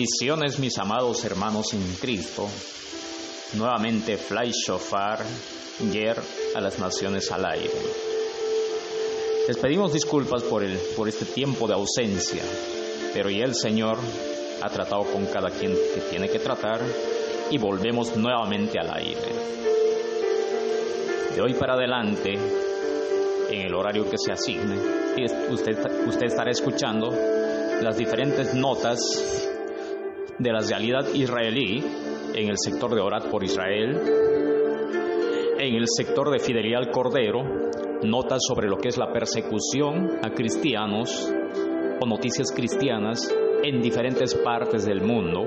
Bendiciones mis amados hermanos en Cristo. Nuevamente Fly Shofar, Yer a las naciones al aire. Les pedimos disculpas por, el, por este tiempo de ausencia, pero ya el Señor ha tratado con cada quien que tiene que tratar y volvemos nuevamente al aire. De hoy para adelante, en el horario que se asigne, usted, usted estará escuchando las diferentes notas de la realidad israelí en el sector de Orat por Israel, en el sector de Fidelidad al Cordero, notas sobre lo que es la persecución a cristianos o noticias cristianas en diferentes partes del mundo,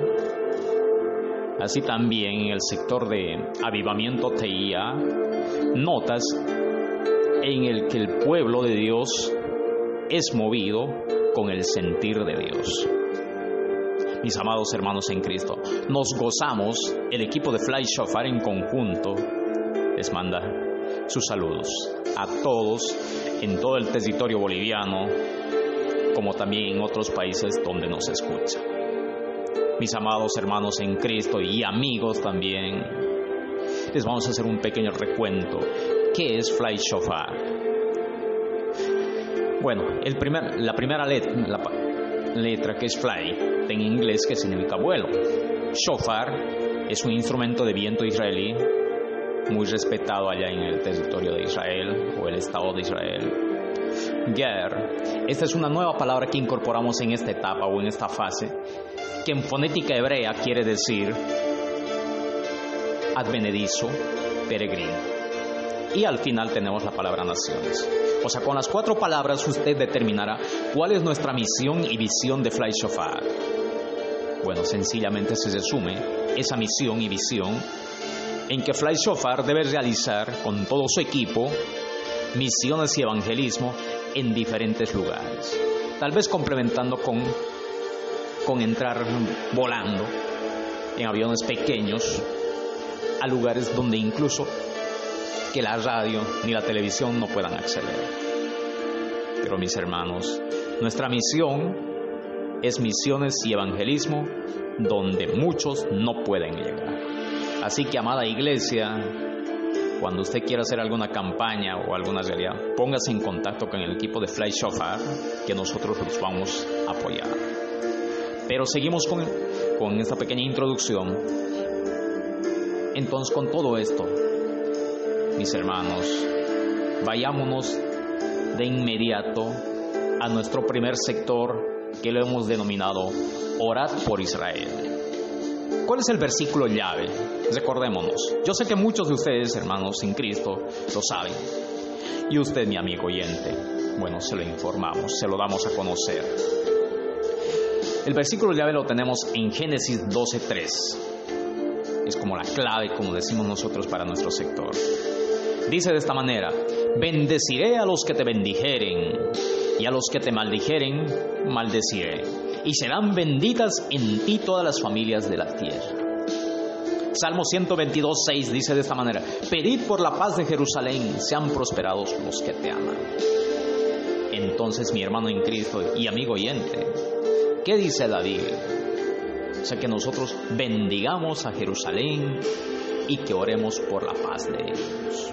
así también en el sector de avivamiento teía, notas en el que el pueblo de Dios es movido con el sentir de Dios. Mis amados hermanos en Cristo, nos gozamos, el equipo de Fly Shofar en conjunto les manda sus saludos a todos en todo el territorio boliviano, como también en otros países donde nos escucha. Mis amados hermanos en Cristo y amigos también, les vamos a hacer un pequeño recuento. ¿Qué es Fly Shofar? Bueno, el primer, la primera letra, letra que es fly, en inglés que significa vuelo. Shofar es un instrumento de viento israelí muy respetado allá en el territorio de Israel o el Estado de Israel. Ger, esta es una nueva palabra que incorporamos en esta etapa o en esta fase, que en fonética hebrea quiere decir advenedizo, peregrino. Y al final tenemos la palabra naciones. O sea, con las cuatro palabras usted determinará cuál es nuestra misión y visión de Fly Shofar. Bueno, sencillamente se resume esa misión y visión en que Fly Shofar debe realizar con todo su equipo misiones y evangelismo en diferentes lugares. Tal vez complementando con, con entrar volando en aviones pequeños a lugares donde incluso que la radio ni la televisión no puedan acceder. Pero mis hermanos, nuestra misión es misiones y evangelismo donde muchos no pueden llegar. Así que, amada iglesia, cuando usted quiera hacer alguna campaña o alguna realidad, póngase en contacto con el equipo de Fly Shofar, que nosotros los vamos a apoyar. Pero seguimos con, con esta pequeña introducción. Entonces, con todo esto, mis hermanos, vayámonos de inmediato a nuestro primer sector que lo hemos denominado Orad por Israel. ¿Cuál es el versículo llave? Recordémonos. Yo sé que muchos de ustedes, hermanos en Cristo, lo saben. Y usted, mi amigo oyente, bueno, se lo informamos, se lo damos a conocer. El versículo llave lo tenemos en Génesis 12.3. Es como la clave, como decimos nosotros, para nuestro sector. Dice de esta manera, bendeciré a los que te bendijeren y a los que te maldijeren, maldeciré. Y serán benditas en ti todas las familias de la tierra. Salmo 122, 6 dice de esta manera, pedid por la paz de Jerusalén, sean prosperados los que te aman. Entonces mi hermano en Cristo y amigo oyente, ¿qué dice David? O sea, que nosotros bendigamos a Jerusalén y que oremos por la paz de ellos.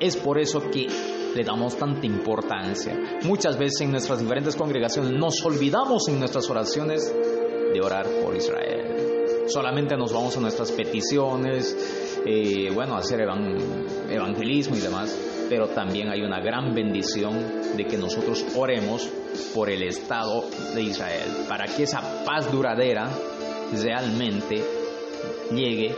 Es por eso que le damos tanta importancia. Muchas veces en nuestras diferentes congregaciones nos olvidamos en nuestras oraciones de orar por Israel. Solamente nos vamos a nuestras peticiones, eh, bueno, hacer evangelismo y demás, pero también hay una gran bendición de que nosotros oremos por el Estado de Israel, para que esa paz duradera realmente llegue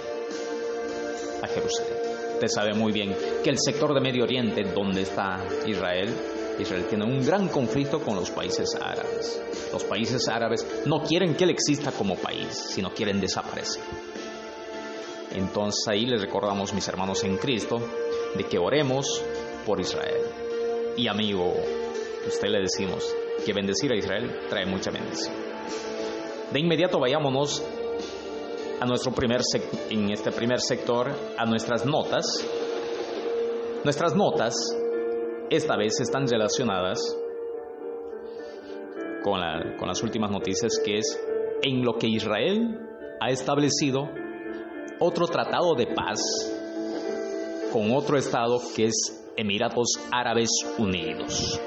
a Jerusalén. Usted sabe muy bien que el sector de Medio Oriente, donde está Israel, Israel tiene un gran conflicto con los países árabes. Los países árabes no quieren que él exista como país, sino quieren desaparecer. Entonces ahí les recordamos, mis hermanos en Cristo, de que oremos por Israel. Y amigo, usted le decimos que bendecir a Israel trae mucha bendición. De inmediato vayámonos a nuestro primer en este primer sector a nuestras notas. Nuestras notas esta vez están relacionadas con, con las últimas noticias que es en lo que Israel ha establecido otro tratado de paz con otro estado que es Emiratos Árabes Unidos.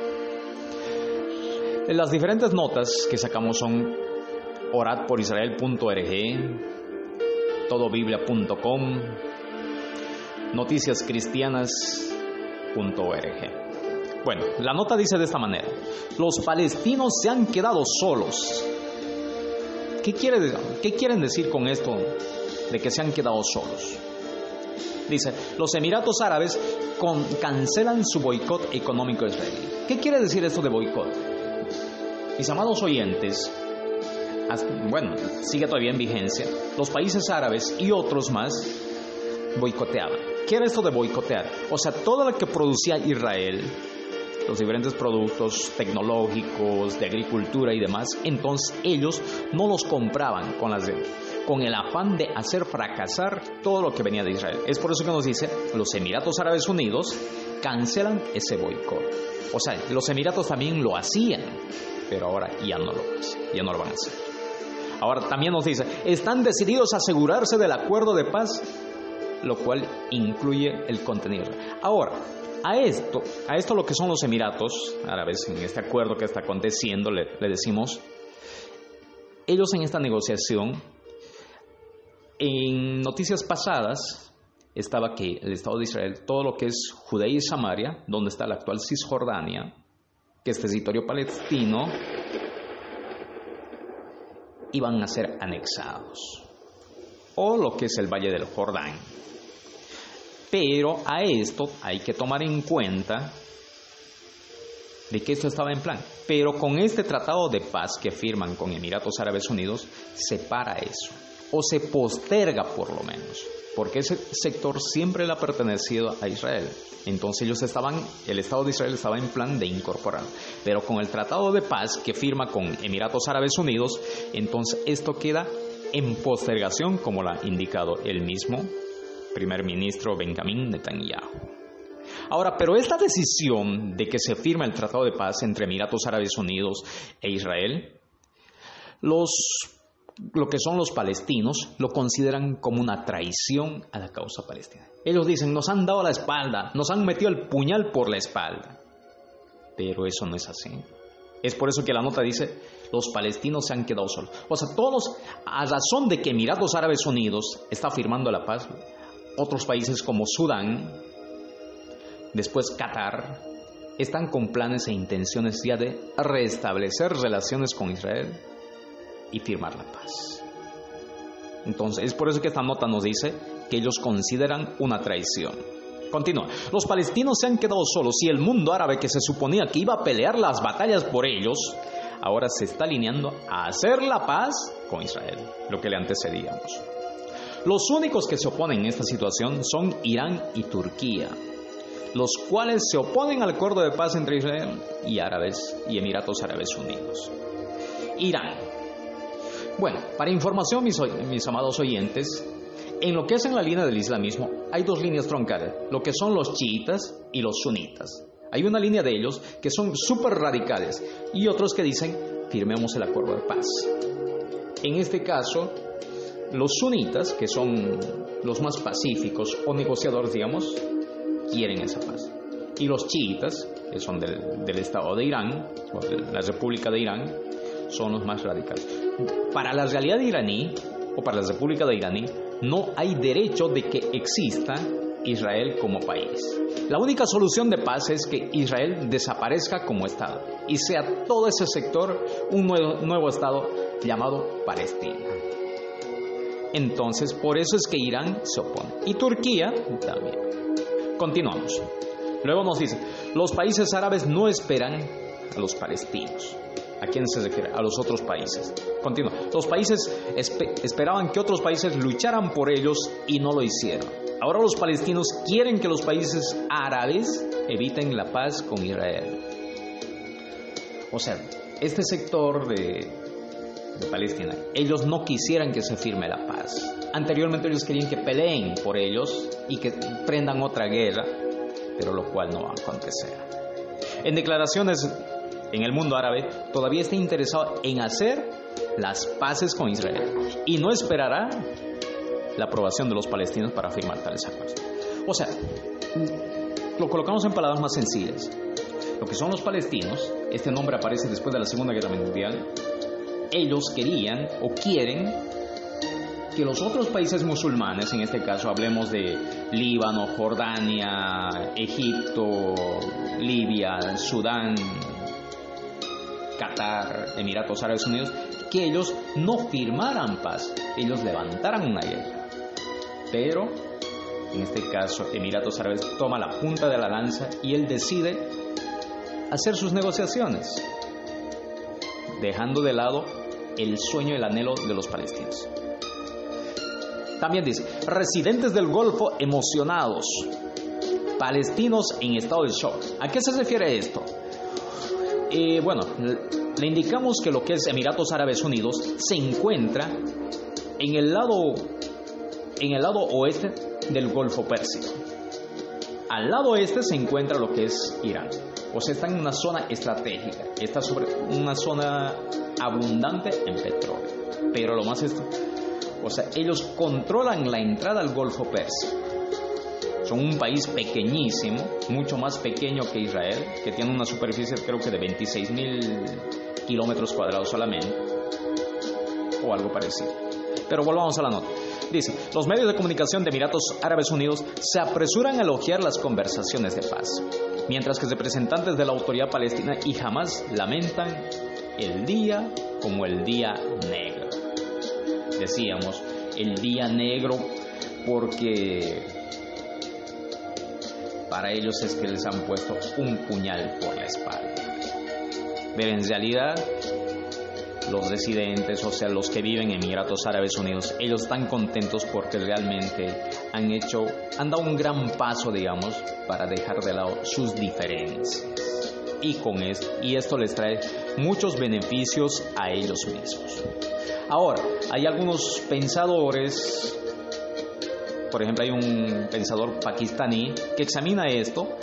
Las diferentes notas que sacamos son oradporisrael.org, todobiblia.com, noticiascristianas.org. Bueno, la nota dice de esta manera, los palestinos se han quedado solos. ¿Qué, quiere, ¿Qué quieren decir con esto de que se han quedado solos? Dice, los Emiratos Árabes cancelan su boicot económico israelí. ¿Qué quiere decir esto de boicot? Mis amados oyentes, bueno, sigue todavía en vigencia, los países árabes y otros más boicoteaban. ¿Qué era esto de boicotear? O sea, todo lo que producía Israel, los diferentes productos tecnológicos, de agricultura y demás, entonces ellos no los compraban con, las, con el afán de hacer fracasar todo lo que venía de Israel. Es por eso que nos dice, los Emiratos Árabes Unidos cancelan ese boicot. O sea, los Emiratos también lo hacían, pero ahora ya no lo, ya no lo van a hacer. Ahora también nos dice, están decididos a asegurarse del acuerdo de paz, lo cual incluye el contenido. Ahora, a esto, a esto lo que son los Emiratos Árabes, en este acuerdo que está aconteciendo, le, le decimos, ellos en esta negociación, en noticias pasadas, estaba que el Estado de Israel, todo lo que es Judea y Samaria, donde está la actual Cisjordania, que es territorio palestino, iban a ser anexados, o lo que es el Valle del Jordán. Pero a esto hay que tomar en cuenta de que esto estaba en plan. Pero con este tratado de paz que firman con Emiratos Árabes Unidos, se para eso, o se posterga por lo menos, porque ese sector siempre le ha pertenecido a Israel. Entonces ellos estaban, el Estado de Israel estaba en plan de incorporar. Pero con el tratado de paz que firma con Emiratos Árabes Unidos, entonces esto queda en postergación, como lo ha indicado el mismo primer ministro Benjamín Netanyahu. Ahora, pero esta decisión de que se firma el tratado de paz entre Emiratos Árabes Unidos e Israel, los lo que son los palestinos lo consideran como una traición a la causa palestina. Ellos dicen, nos han dado la espalda, nos han metido el puñal por la espalda. Pero eso no es así. Es por eso que la nota dice, los palestinos se han quedado solos. O sea, todos, a razón de que Emiratos Árabes Unidos está firmando la paz, otros países como Sudán, después Qatar, están con planes e intenciones ya de restablecer relaciones con Israel y firmar la paz. Entonces, es por eso que esta nota nos dice que ellos consideran una traición. Continúa. Los palestinos se han quedado solos y el mundo árabe que se suponía que iba a pelear las batallas por ellos, ahora se está alineando a hacer la paz con Israel, lo que le antecedíamos. Los únicos que se oponen en esta situación son Irán y Turquía, los cuales se oponen al acuerdo de paz entre Israel y Árabes y Emiratos Árabes Unidos. Irán bueno, para información, mis, amados oyentes, en lo que es en la línea del islamismo, hay dos líneas troncales, lo que son los chiitas y los sunitas. Hay una línea de ellos que son súper radicales y otros que dicen, firmemos el acuerdo de paz. En este caso, los sunitas, que son los más pacíficos o negociadores, digamos, quieren esa paz. Y los chiitas, que son del, del Estado de Irán, o de la República de Irán, son los más radicales. Para la realidad iraní, o para la República de Iraní, no hay derecho de que exista Israel como país. La única solución de paz es que Israel desaparezca como Estado y sea todo ese sector un nuevo, nuevo Estado llamado Palestina. Entonces, por eso es que Irán se opone. Y Turquía también. Continuamos. Luego nos dice, los países árabes no esperan a los palestinos. ¿A quién se refiere? A los otros países. Continúa. Los países espe- esperaban que otros países lucharan por ellos y no lo hicieron. Ahora los palestinos quieren que los países árabes eviten la paz con Israel. O sea, este sector de, de Palestina, ellos no quisieran que se firme la paz. Anteriormente ellos querían que peleen por ellos y que prendan otra guerra, pero lo cual no va a acontecer. En declaraciones en el mundo árabe, todavía está interesado en hacer las paces con Israel y no esperará la aprobación de los palestinos para firmar tales acuerdos. O sea, lo colocamos en palabras más sencillas. Lo que son los palestinos, este nombre aparece después de la Segunda Guerra Mundial, ellos querían o quieren que los otros países musulmanes, en este caso hablemos de Líbano, Jordania, Egipto, Libia, Sudán, Qatar, Emiratos Árabes Unidos, que ellos no firmaran paz, ellos levantaran una guerra. Pero, en este caso, Emiratos Árabes toma la punta de la lanza y él decide hacer sus negociaciones, dejando de lado el sueño y el anhelo de los palestinos. También dice, residentes del Golfo emocionados, palestinos en estado de shock. ¿A qué se refiere esto? Bueno, le indicamos que lo que es Emiratos Árabes Unidos se encuentra en el lado, en el lado oeste del Golfo Pérsico. Al lado este se encuentra lo que es Irán. O sea, está en una zona estratégica, está sobre una zona abundante en petróleo. Pero lo más esto, o sea, ellos controlan la entrada al Golfo Pérsico. Un país pequeñísimo, mucho más pequeño que Israel, que tiene una superficie creo que de 26 mil kilómetros cuadrados solamente, o algo parecido. Pero volvamos a la nota. Dice, los medios de comunicación de Emiratos Árabes Unidos se apresuran a elogiar las conversaciones de paz, mientras que representantes de la autoridad palestina y jamás lamentan el día como el día negro. Decíamos, el día negro porque para ellos es que les han puesto un puñal por la espalda. Pero en realidad, los residentes, o sea, los que viven en Emiratos Árabes Unidos, ellos están contentos porque realmente han hecho, han dado un gran paso, digamos, para dejar de lado sus diferencias. Y con esto, y esto les trae muchos beneficios a ellos mismos. Ahora, hay algunos pensadores por ejemplo, hay un pensador pakistaní que examina esto,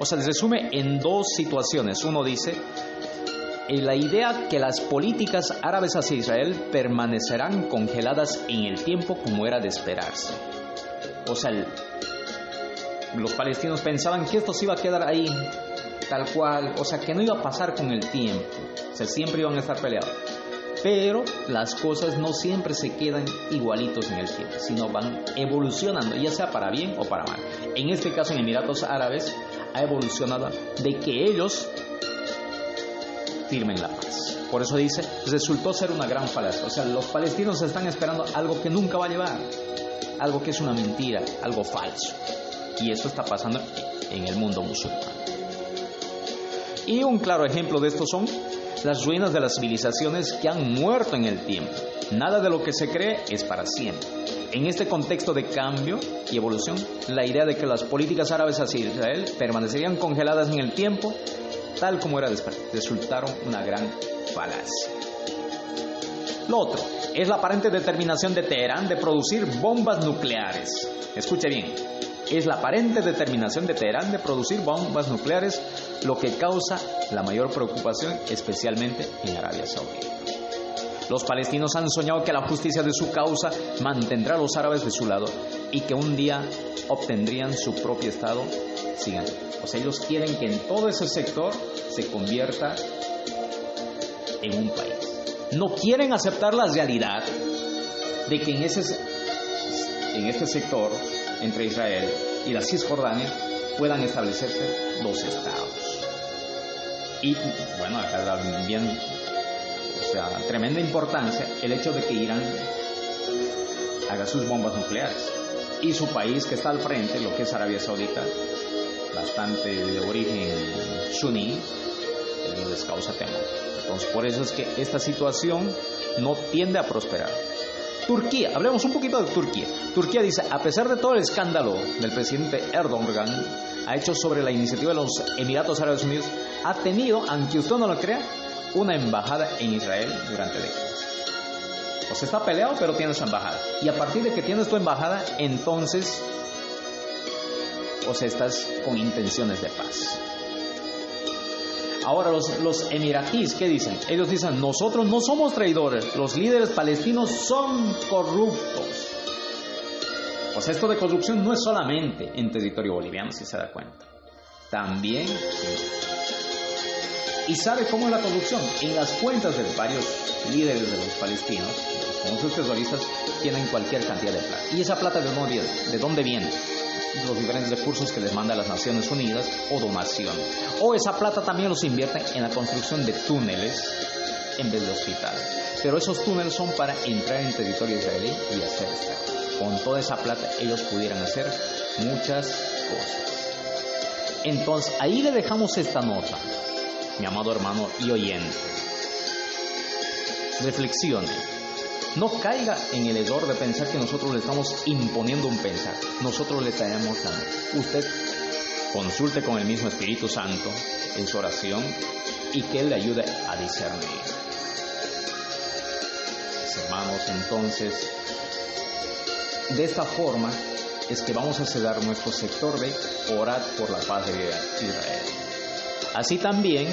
o sea, resume en dos situaciones. Uno dice, eh, la idea que las políticas árabes hacia Israel permanecerán congeladas en el tiempo como era de esperarse. O sea, los palestinos pensaban que esto se iba a quedar ahí, tal cual, o sea, que no iba a pasar con el tiempo, o sea, siempre iban a estar peleados. Pero las cosas no siempre se quedan igualitos en el tiempo, sino van evolucionando, ya sea para bien o para mal. En este caso, en Emiratos Árabes, ha evolucionado de que ellos firmen la paz. Por eso dice, resultó ser una gran falacia. O sea, los palestinos están esperando algo que nunca va a llevar, algo que es una mentira, algo falso. Y eso está pasando en el mundo musulmán. Y un claro ejemplo de esto son las ruinas de las civilizaciones que han muerto en el tiempo. Nada de lo que se cree es para siempre. En este contexto de cambio y evolución, la idea de que las políticas árabes hacia Israel permanecerían congeladas en el tiempo, tal como era después, resultaron una gran falacia. Lo otro es la aparente determinación de Teherán de producir bombas nucleares. Escuche bien, es la aparente determinación de Teherán de producir bombas nucleares lo que causa la mayor preocupación, especialmente en Arabia Saudita. Los palestinos han soñado que la justicia de su causa mantendrá a los árabes de su lado y que un día obtendrían su propio Estado. Sigan. O sea, ellos quieren que en todo ese sector se convierta en un país. No quieren aceptar la realidad de que en, ese, en este sector, entre Israel y la Cisjordania, puedan establecerse dos estados. Y bueno, acá también, o sea, tremenda importancia el hecho de que Irán haga sus bombas nucleares. Y su país que está al frente, lo que es Arabia Saudita, bastante de origen suní, les causa temor. Entonces, por eso es que esta situación no tiende a prosperar. Turquía, hablemos un poquito de Turquía. Turquía dice, a pesar de todo el escándalo del presidente Erdogan ha hecho sobre la iniciativa de los Emiratos Árabes Unidos, ha tenido, aunque usted no lo crea, una embajada en Israel durante décadas. O sea, está peleado, pero tiene su embajada. Y a partir de que tienes tu embajada, entonces, o sea, estás con intenciones de paz. Ahora los, los emiratíes, ¿qué dicen? Ellos dicen, nosotros no somos traidores, los líderes palestinos son corruptos. O sea, esto de corrupción no es solamente en territorio boliviano, si se da cuenta. También... ¿Y sabe cómo es la corrupción? En las cuentas de varios líderes de los palestinos, los famosos terroristas, tienen cualquier cantidad de plata. ¿Y esa plata de dónde viene? ¿De dónde viene? los diferentes recursos que les manda las Naciones Unidas o donación. O esa plata también los invierten en la construcción de túneles en vez de hospitales. Pero esos túneles son para entrar en territorio israelí y hacer esto. Con toda esa plata ellos pudieran hacer muchas cosas. Entonces ahí le dejamos esta nota, mi amado hermano y oyente. Reflexione no caiga en el error de pensar que nosotros le estamos imponiendo un pensar. Nosotros le traemos a usted consulte con el mismo Espíritu Santo en su oración y que Él le ayude a discernir. hermanos, entonces, de esta forma es que vamos a ceder nuestro sector de orar por la paz de Israel. Así también,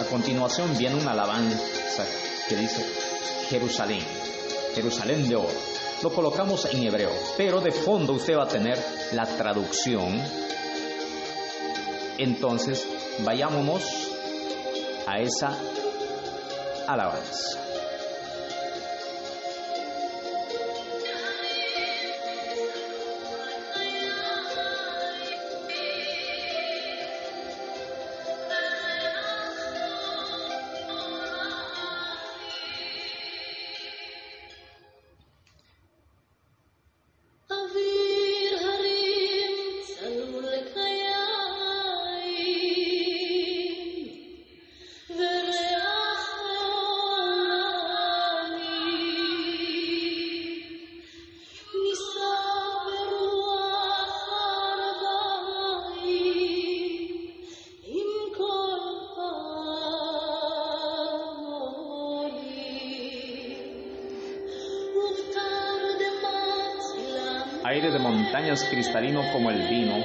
a continuación viene una alabanza que dice Jerusalén, Jerusalén de oro. Lo colocamos en hebreo, pero de fondo usted va a tener la traducción. Entonces, vayámonos a esa alabanza. Montañas cristalino como el vino,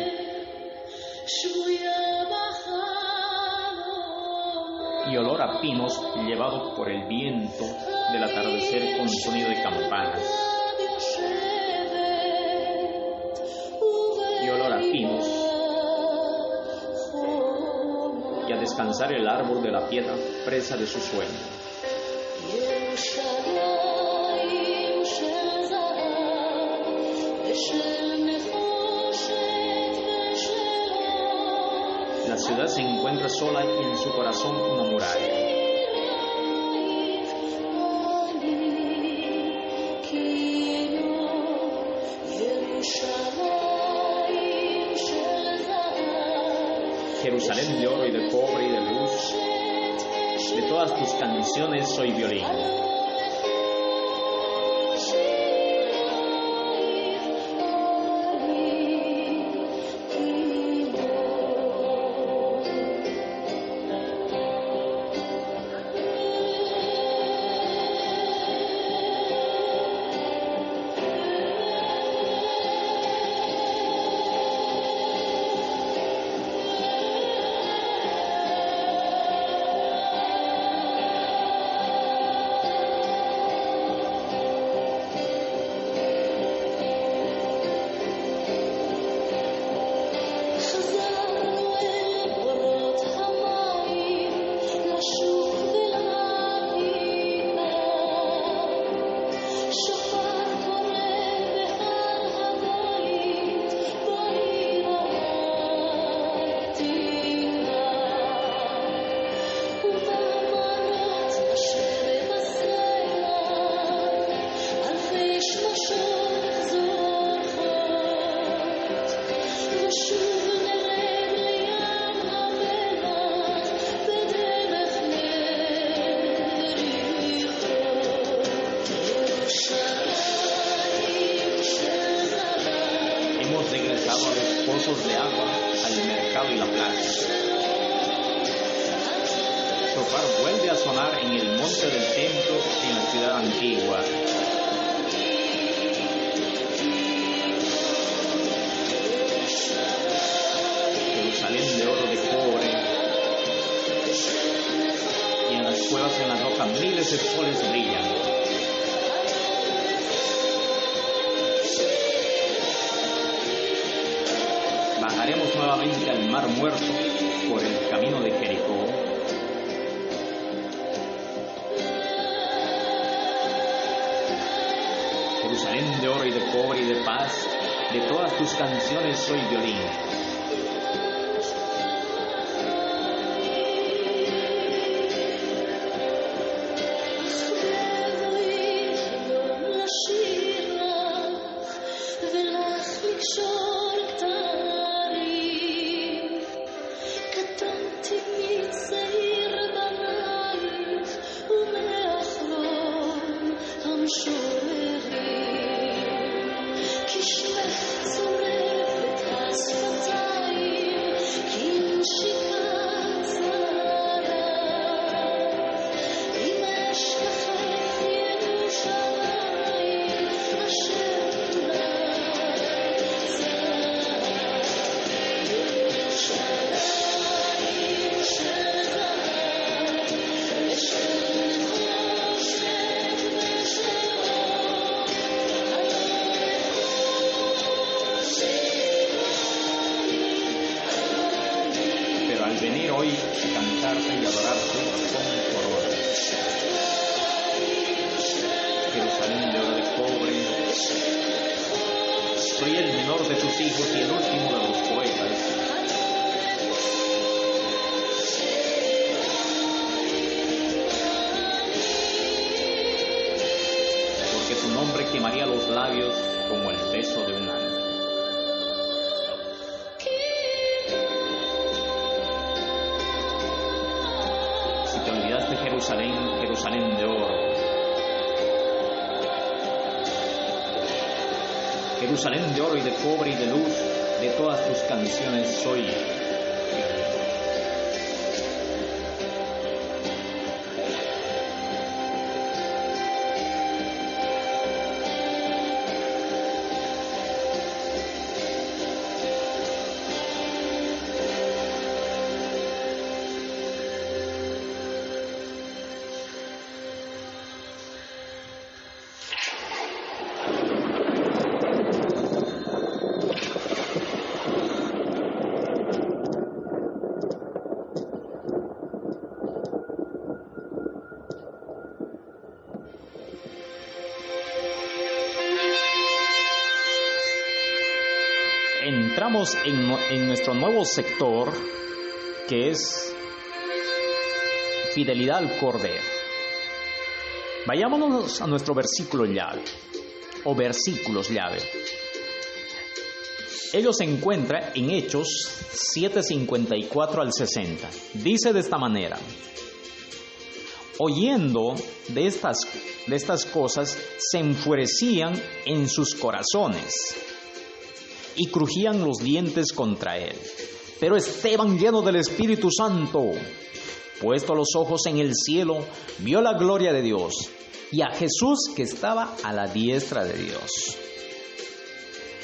y olor a pinos llevado por el viento del atardecer con sonido de campanas. Y olor a pinos. Y a descansar el árbol de la piedra presa de su sueño. Se encuentra sola y en su corazón una muralla. Jerusalén de oro y de cobre y de luz, de todas tus canciones soy violín. Todas tus en, nu- en nuestro nuevo sector que es fidelidad al Cordero. Vayámonos a nuestro versículo llave o versículos llave. Ellos se encuentra en Hechos 7:54 al 60. Dice de esta manera: Oyendo de estas, de estas cosas, se enfurecían en sus corazones y crujían los dientes contra él. Pero Esteban, lleno del Espíritu Santo, puesto los ojos en el cielo, vio la gloria de Dios y a Jesús que estaba a la diestra de Dios.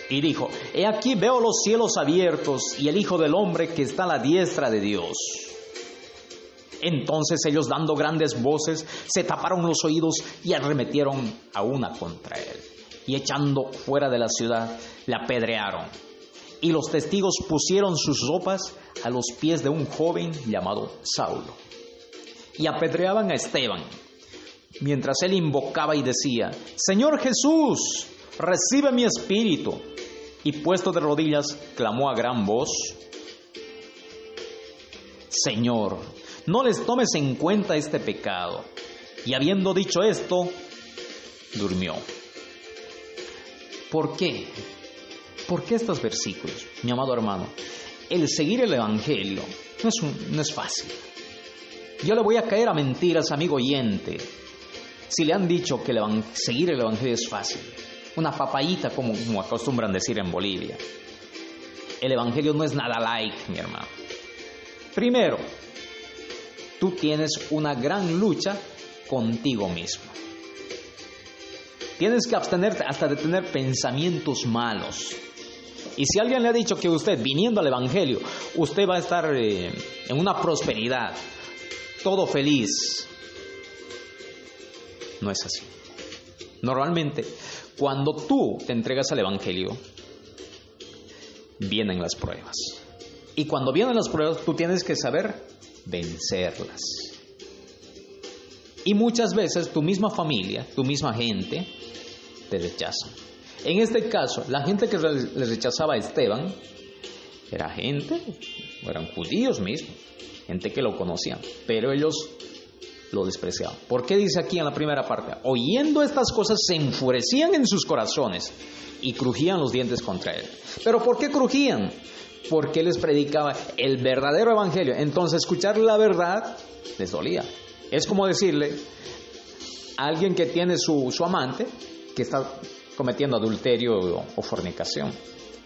Y dijo, He aquí veo los cielos abiertos y el Hijo del Hombre que está a la diestra de Dios. Entonces ellos dando grandes voces se taparon los oídos y arremetieron a una contra él. Y echando fuera de la ciudad, la apedrearon. Y los testigos pusieron sus ropas a los pies de un joven llamado Saulo. Y apedreaban a Esteban, mientras él invocaba y decía, Señor Jesús, recibe mi espíritu. Y puesto de rodillas, clamó a gran voz, Señor, no les tomes en cuenta este pecado. Y habiendo dicho esto, durmió. ¿Por qué? ¿Por qué estos versículos, mi amado hermano? El seguir el Evangelio no es, no es fácil. Yo le voy a caer a mentiras, amigo oyente, si le han dicho que seguir el Evangelio es fácil. Una papayita, como, como acostumbran decir en Bolivia. el Evangelio no es nada like, mi hermano. Primero, tú tienes una gran lucha contigo mismo. Tienes que abstenerte hasta de tener pensamientos malos. Y si alguien le ha dicho que usted, viniendo al Evangelio, usted va a estar eh, en una prosperidad, todo feliz, no es así. Normalmente, cuando tú te entregas al Evangelio, vienen las pruebas. Y cuando vienen las pruebas, tú tienes que saber vencerlas. Y muchas veces tu misma familia, tu misma gente, te rechaza. En este caso, la gente que le rechazaba a Esteban era gente, eran judíos mismos, gente que lo conocían, pero ellos lo despreciaban. ¿Por qué dice aquí en la primera parte? Oyendo estas cosas se enfurecían en sus corazones y crujían los dientes contra él. ¿Pero por qué crujían? Porque les predicaba el verdadero evangelio. Entonces escuchar la verdad les dolía. Es como decirle a alguien que tiene su, su amante que está cometiendo adulterio o, fornicación.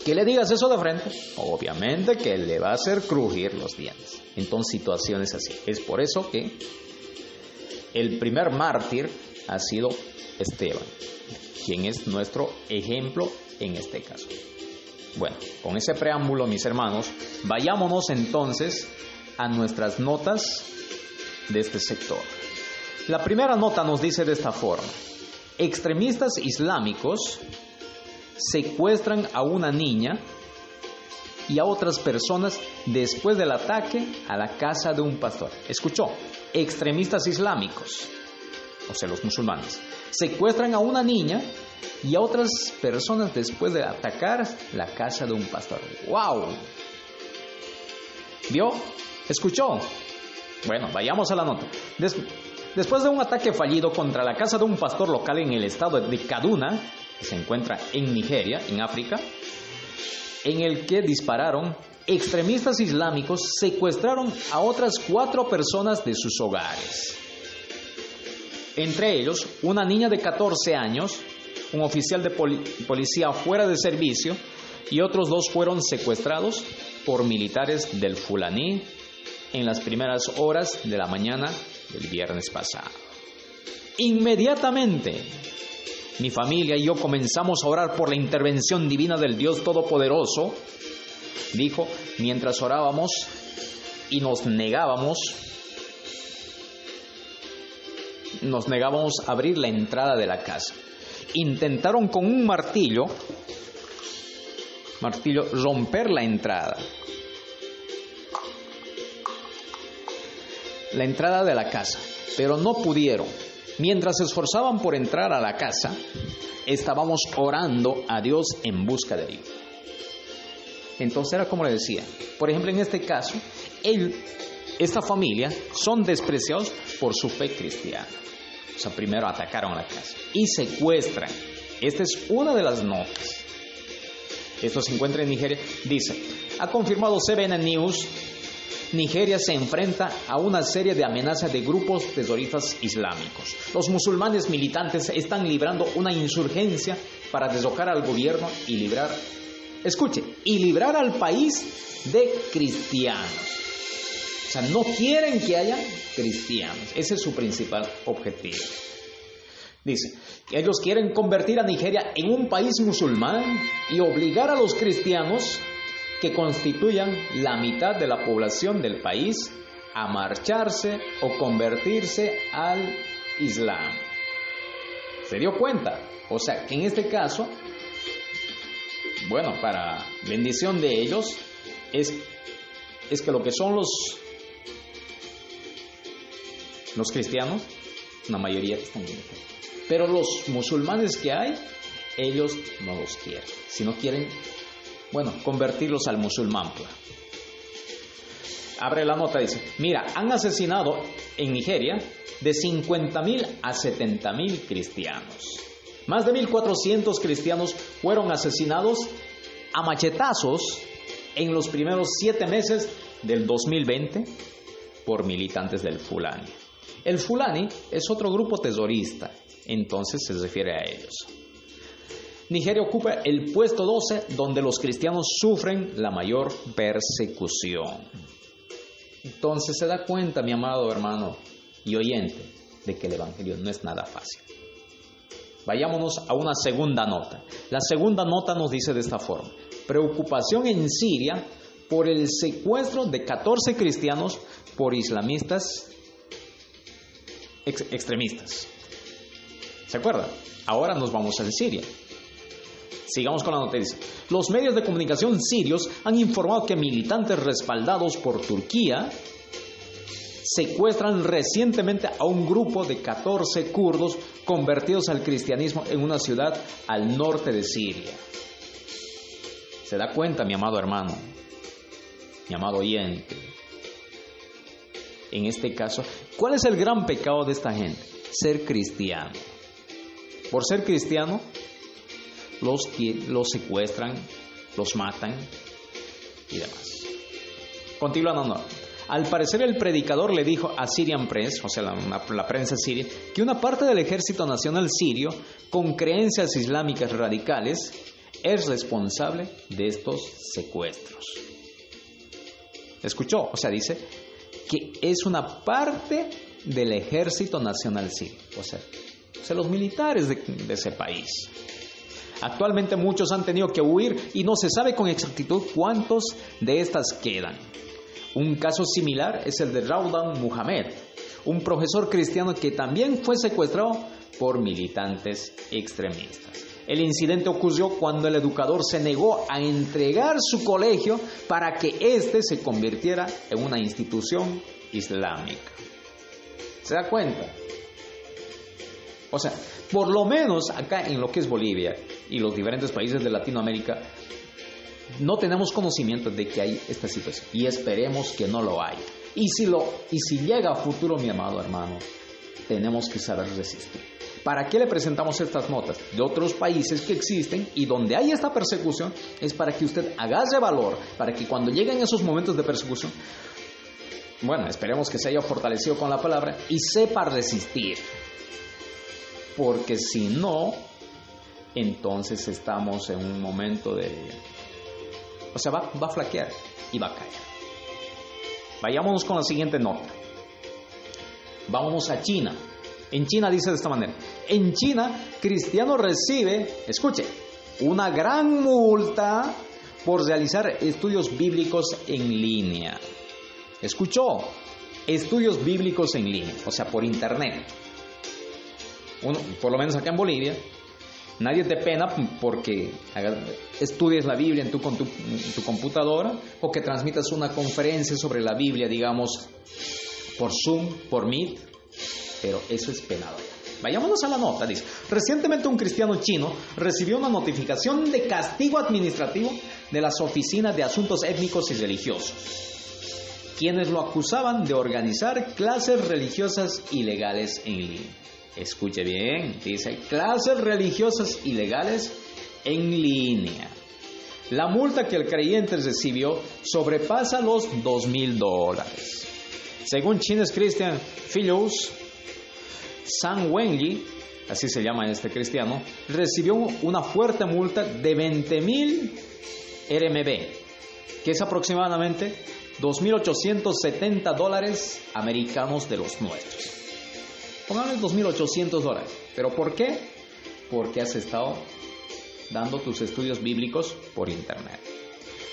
Que le digas eso de frente, obviamente que le va a hacer crujir los dientes. Entonces situaciones así. Es por eso que el primer mártir ha sido Esteban, quien es nuestro ejemplo en este caso. Bueno, con ese preámbulo, mis hermanos, vayámonos entonces a nuestras notas de este sector. La primera nota nos dice de esta forma, extremistas islámicos secuestran a una niña y a otras personas después del ataque a la casa de un pastor. Escuchó, extremistas islámicos, o sea, los musulmanes, secuestran a una niña y a otras personas después de atacar la casa de un pastor. ¡Wow! ¿Vio? ¿Escuchó? Bueno, vayamos a la nota. Después de un ataque fallido contra la casa de un pastor local en el estado de Kaduna, que se encuentra en Nigeria, en África, en el que dispararon, extremistas islámicos secuestraron a otras cuatro personas de sus hogares. Entre ellos, una niña de 14 años, un oficial de poli policía fuera de servicio y otros dos fueron secuestrados por militares del Fulaní en las primeras horas de la mañana del viernes pasado. Inmediatamente, mi familia y yo comenzamos a orar por la intervención divina del Dios Todopoderoso, dijo, mientras orábamos y nos negábamos, nos negábamos a abrir la entrada de la casa. Intentaron con un martillo, martillo, romper la entrada. La entrada de la casa, pero no pudieron. Mientras se esforzaban por entrar a la casa, estábamos orando a Dios en busca de Dios. Entonces era como le decía, por ejemplo en este caso, él, esta familia son despreciados por su fe cristiana. O sea, primero atacaron la casa y secuestran. Esta es una de las notas. Esto se encuentra en Nigeria. Dice, ha confirmado CBN News Nigeria se enfrenta a una serie de amenazas de grupos terroristas islámicos. Los musulmanes militantes están librando una insurgencia para deslocar al gobierno y librar, escuche, y librar al país de cristianos. O sea, no quieren que haya cristianos. Ese es su principal objetivo. Dice, ellos quieren convertir a Nigeria en un país musulmán y obligar a los cristianos que constituyan la mitad de la población del país a marcharse o convertirse al Islam. ¿Se dio cuenta? O sea, que en este caso, bueno, para bendición de ellos, es, es que lo que son los, los cristianos, la mayoría están en Pero los musulmanes que hay, ellos no los quieren, sino quieren bueno, convertirlos al musulmán. Pues. Abre la nota, dice, mira, han asesinado en Nigeria de 50.000 a 70.000 cristianos. Más de 1.400 cristianos fueron asesinados a machetazos en los primeros siete meses del 2020 por militantes del Fulani. El Fulani es otro grupo terrorista, entonces se refiere a ellos. Nigeria ocupa el puesto 12 donde los cristianos sufren la mayor persecución. Entonces se da cuenta, mi amado hermano y oyente, de que el Evangelio no es nada fácil. Vayámonos a una segunda nota. La segunda nota nos dice de esta forma. Preocupación en Siria por el secuestro de 14 cristianos por islamistas ex extremistas. ¿Se acuerdan? Ahora nos vamos a Siria. Sigamos con la noticia. Los medios de comunicación sirios han informado que militantes respaldados por Turquía secuestran recientemente a un grupo de 14 kurdos convertidos al cristianismo en una ciudad al norte de Siria. ¿Se da cuenta, mi amado hermano? Mi amado oyente. En este caso, ¿cuál es el gran pecado de esta gente? Ser cristiano. Por ser cristiano, los, los secuestran, los matan y demás. Continuando. Al parecer el predicador le dijo a Syrian Press, o sea, la, prensa siria, que una parte del ejército nacional sirio, con creencias islámicas radicales, es responsable de estos secuestros. ¿Escuchó? O sea, dice que es una parte del ejército nacional sirio, o sea, los militares de ese país. Actualmente muchos han tenido que huir y no se sabe con exactitud cuántos de estas quedan. Un caso similar es el de Raudan Muhammad, un profesor cristiano que también fue secuestrado por militantes extremistas. El incidente ocurrió cuando el educador se negó a entregar su colegio para que éste se convirtiera en una institución islámica. ¿Se da cuenta? O sea, por lo menos acá en lo que es Bolivia y los diferentes países de Latinoamérica, no tenemos conocimiento de que hay esta situación y esperemos que no lo haya. Y si, lo, y si llega a futuro, mi amado hermano, tenemos que saber resistir. ¿Para qué le presentamos estas notas de otros países que existen y donde hay esta persecución? Es para que usted agarre valor, para que cuando lleguen esos momentos de persecución, bueno, esperemos que se haya fortalecido con la palabra y sepa resistir. Porque si no, entonces estamos en un momento de... O sea, va, va a flaquear y va a caer. Vayámonos con la siguiente nota. Vámonos a China. En China dice de esta manera. En China, Cristiano recibe, escuche, una gran multa por realizar estudios bíblicos en línea. ¿Escuchó? Estudios bíblicos en línea, o sea, por internet. Uno, por lo menos acá en Bolivia, nadie te pena porque estudies la Biblia en tu, con tu, computadora o que transmitas una conferencia sobre la Biblia, digamos, por Zoom, por Meet, pero eso es penado. Vayámonos a la nota, dice. Recientemente un cristiano chino recibió una notificación de castigo administrativo de las oficinas de asuntos étnicos y religiosos, quienes lo acusaban de organizar clases religiosas ilegales en línea. Escuche bien, dice clases religiosas ilegales en línea. La multa que el creyente recibió sobrepasa los dos mil dólares. Según Chinese Christian Fellows, San Wenli, así se llama este cristiano, recibió una fuerte multa de 20 mil RMB, que es aproximadamente 2.870 dólares americanos de los nuestros. Póngale 2.800 dólares. ¿Pero por qué? Porque has estado dando tus estudios bíblicos por internet.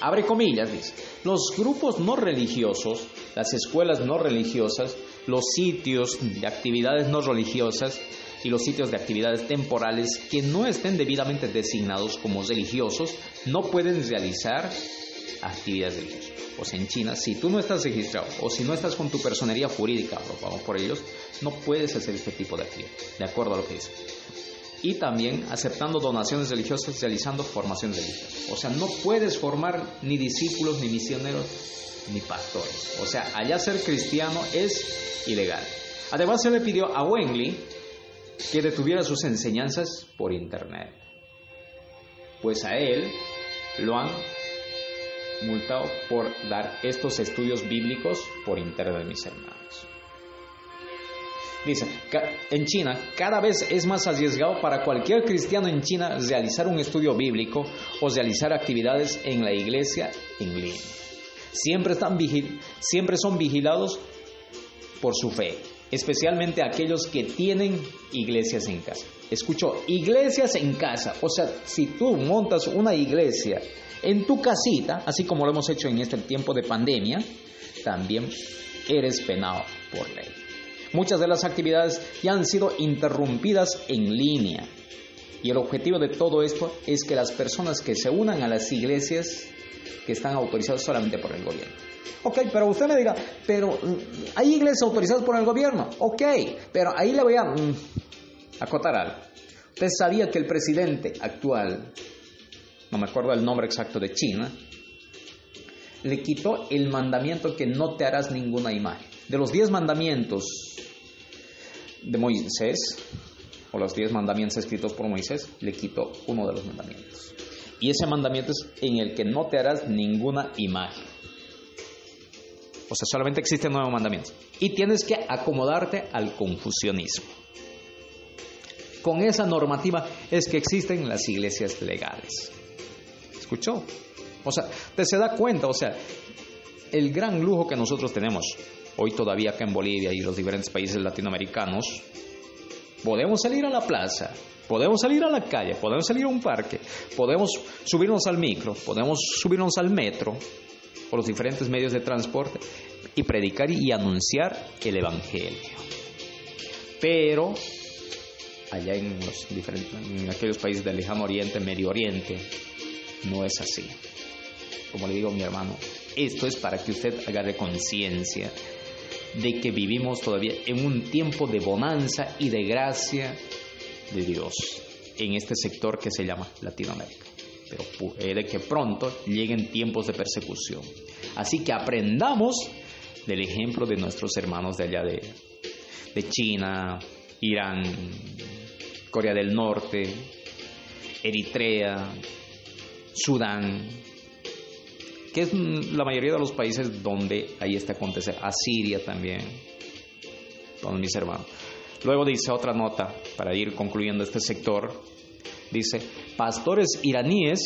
Abre comillas, dice. Los grupos no religiosos, las escuelas no religiosas, los sitios de actividades no religiosas y los sitios de actividades temporales que no estén debidamente designados como religiosos no pueden realizar actividades religiosas. O sea, en China, si tú no estás registrado o si no estás con tu personería jurídica, vamos por ellos, no puedes hacer este tipo de actividad, de acuerdo a lo que dice. Y también aceptando donaciones religiosas, realizando formaciones religiosas. O sea, no puedes formar ni discípulos, ni misioneros, ni pastores. O sea, allá ser cristiano es ilegal. Además, se le pidió a Wengley que detuviera sus enseñanzas por internet. Pues a él lo han multado por dar estos estudios bíblicos por internet, mis hermanos. Dice, "Ca- en China cada vez es más arriesgado para cualquier cristiano en China realizar un estudio bíblico o realizar actividades en la iglesia en línea. Siempre, están vigil- siempre son vigilados por su fe, especialmente aquellos que tienen iglesias en casa. Escucho, iglesias en casa. O sea, si tú montas una iglesia en tu casita, así como lo hemos hecho en este tiempo de pandemia, también eres penado por ley. Muchas de las actividades ya han sido interrumpidas en línea. Y el objetivo de todo esto es que las personas que se unan a las iglesias que están autorizadas solamente por el gobierno. Ok, pero usted me diga, pero mm, hay iglesias autorizadas por el gobierno. Ok, pero ahí le voy a mm, acotar algo. Usted sabía que el presidente actual, no me acuerdo el nombre exacto de China, le quitó el mandamiento que no te harás ninguna imagen. De los diez mandamientos de Moisés, o los diez mandamientos escritos por Moisés, le quitó uno de los mandamientos. Y ese mandamiento es en el que no te harás ninguna imagen. O sea, solamente existen nueve mandamientos. Y tienes que acomodarte al confusionismo. Con esa normativa es que existen las iglesias legales. ¿Escuchó? O sea, te se da cuenta, o sea, el gran lujo que nosotros tenemos hoy todavía acá en Bolivia y los diferentes países latinoamericanos, podemos salir a la plaza, podemos salir a la calle, podemos salir a un parque, podemos subirnos al micro, podemos subirnos al metro o los diferentes medios de transporte y predicar y anunciar el Evangelio. Pero allá en, los diferentes, en aquellos países del lejano oriente, medio oriente, no es así. Como le digo a mi hermano, esto es para que usted agarre conciencia de que vivimos todavía en un tiempo de bonanza y de gracia de Dios en este sector que se llama Latinoamérica. Pero puede que pronto lleguen tiempos de persecución. Así que aprendamos del ejemplo de nuestros hermanos de allá de, de China, Irán, Corea del Norte, Eritrea, Sudán, que es la mayoría de los países donde hay este acontecer. A Siria también, con mis hermanos. Luego dice otra nota, para ir concluyendo este sector, dice, pastores iraníes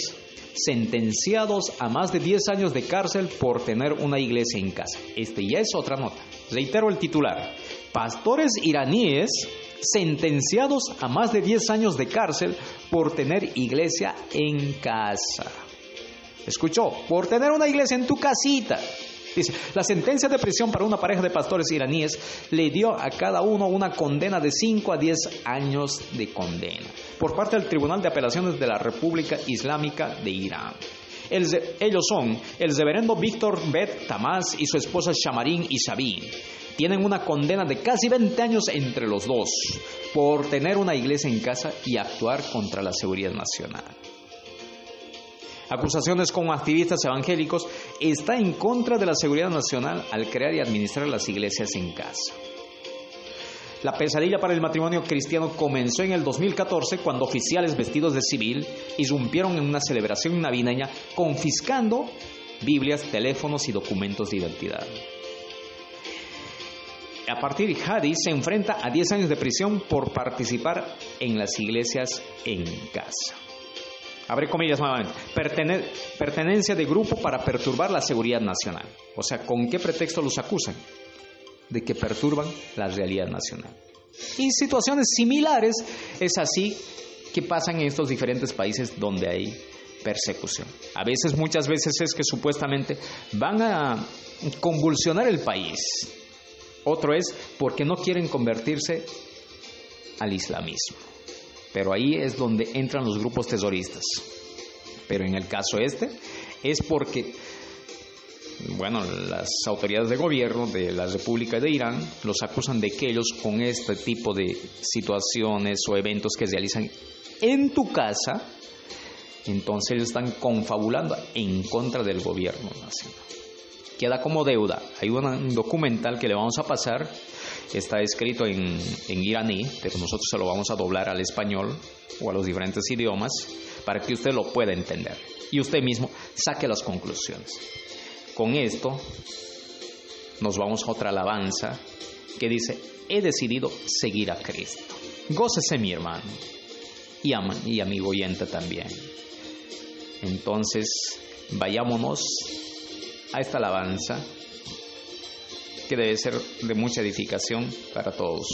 sentenciados a más de 10 años de cárcel por tener una iglesia en casa. Este ya es otra nota. Reitero el titular. Pastores iraníes sentenciados a más de 10 años de cárcel por tener iglesia en casa. Escuchó, por tener una iglesia en tu casita. Dice, la sentencia de prisión para una pareja de pastores iraníes le dio a cada uno una condena de 5 a 10 años de condena por parte del Tribunal de Apelaciones de la República Islámica de Irán. El, ellos son el reverendo Víctor Bet Tamás y su esposa Shamarín Isabín. Tienen una condena de casi 20 años entre los dos por tener una iglesia en casa y actuar contra la seguridad nacional acusaciones como activistas evangélicos, está en contra de la seguridad nacional al crear y administrar las iglesias en casa. La pesadilla para el matrimonio cristiano comenzó en el 2014 cuando oficiales vestidos de civil irrumpieron en una celebración navideña confiscando Biblias, teléfonos y documentos de identidad. A partir de Hadi se enfrenta a 10 años de prisión por participar en las iglesias en casa abre comillas nuevamente, pertene, pertenencia de grupo para perturbar la seguridad nacional. O sea, ¿con qué pretexto los acusan? De que perturban la realidad nacional. Y situaciones similares es así que pasan en estos diferentes países donde hay persecución. A veces, muchas veces es que supuestamente van a convulsionar el país. Otro es porque no quieren convertirse al islamismo. Pero ahí es donde entran los grupos terroristas. Pero en el caso este es porque, bueno, las autoridades de gobierno de la República de Irán los acusan de que ellos con este tipo de situaciones o eventos que realizan en tu casa, entonces ellos están confabulando en contra del gobierno nacional queda como deuda. Hay un documental que le vamos a pasar, está escrito en, iraní, pero nosotros se lo vamos a doblar al español o a los diferentes idiomas para que usted lo pueda entender y usted mismo saque las conclusiones. Con esto nos vamos a otra alabanza que dice, he decidido seguir a Cristo. Gócese mi hermano y, am y amigo oyente también. Entonces, vayámonos a esta alabanza que debe ser de mucha edificación para todos.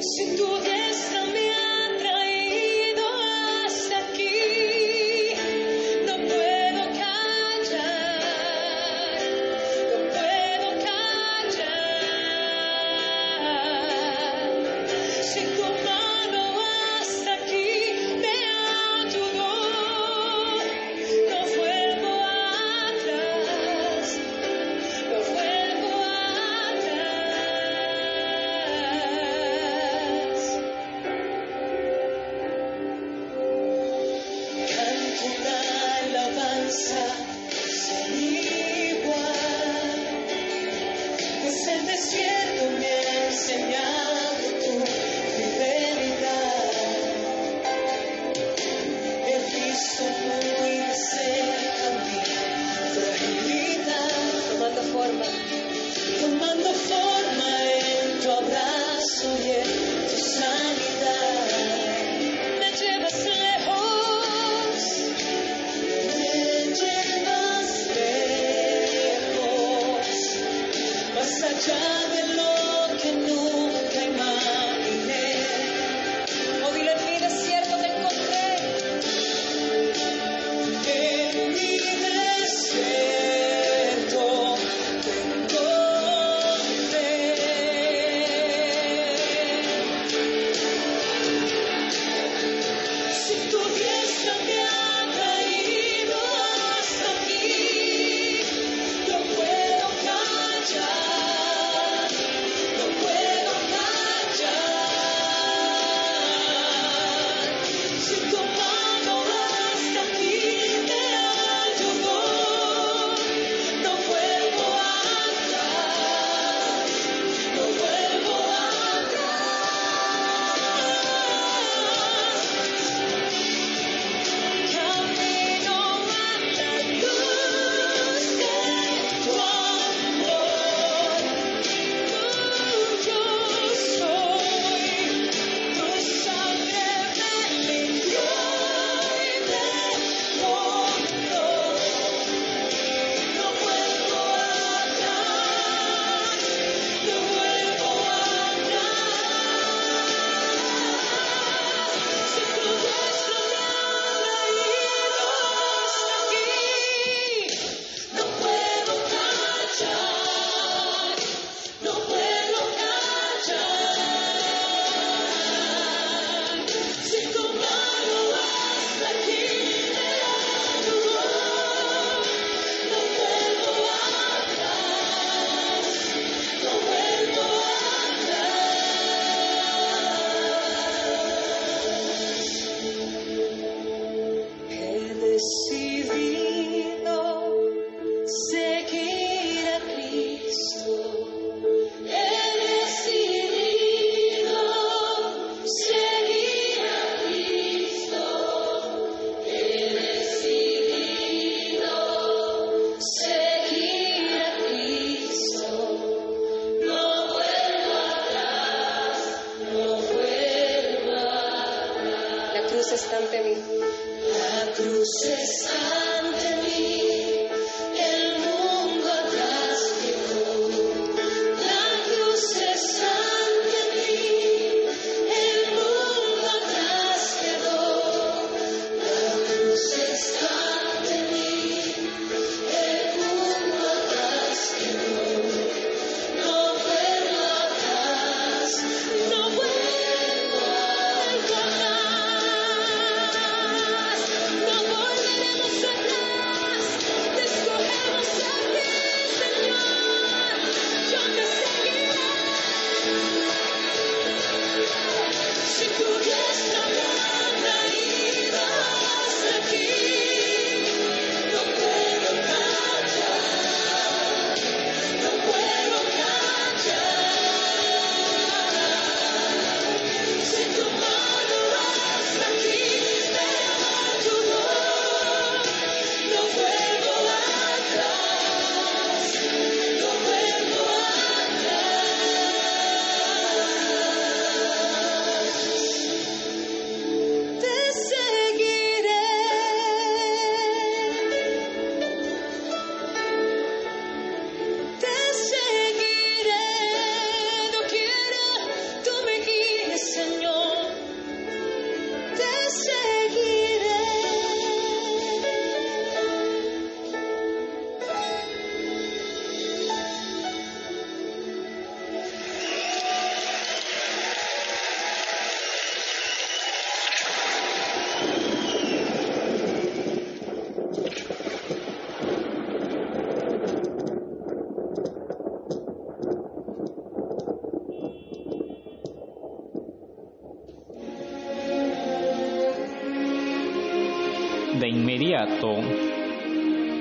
心多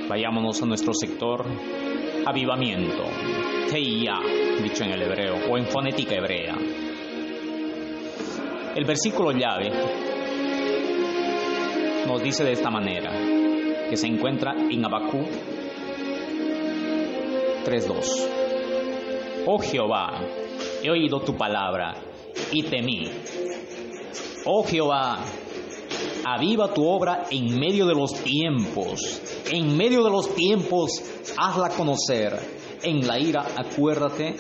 vayámonos a nuestro sector avivamiento, Teia, dicho en el hebreo, o en fonética hebrea. El versículo llave nos dice de esta manera, que se encuentra en Abacú 3.2. Oh Jehová, he oído tu palabra y temí. Oh Jehová, aviva tu obra en medio de los tiempos. En medio de los tiempos, hazla conocer. En la ira, acuérdate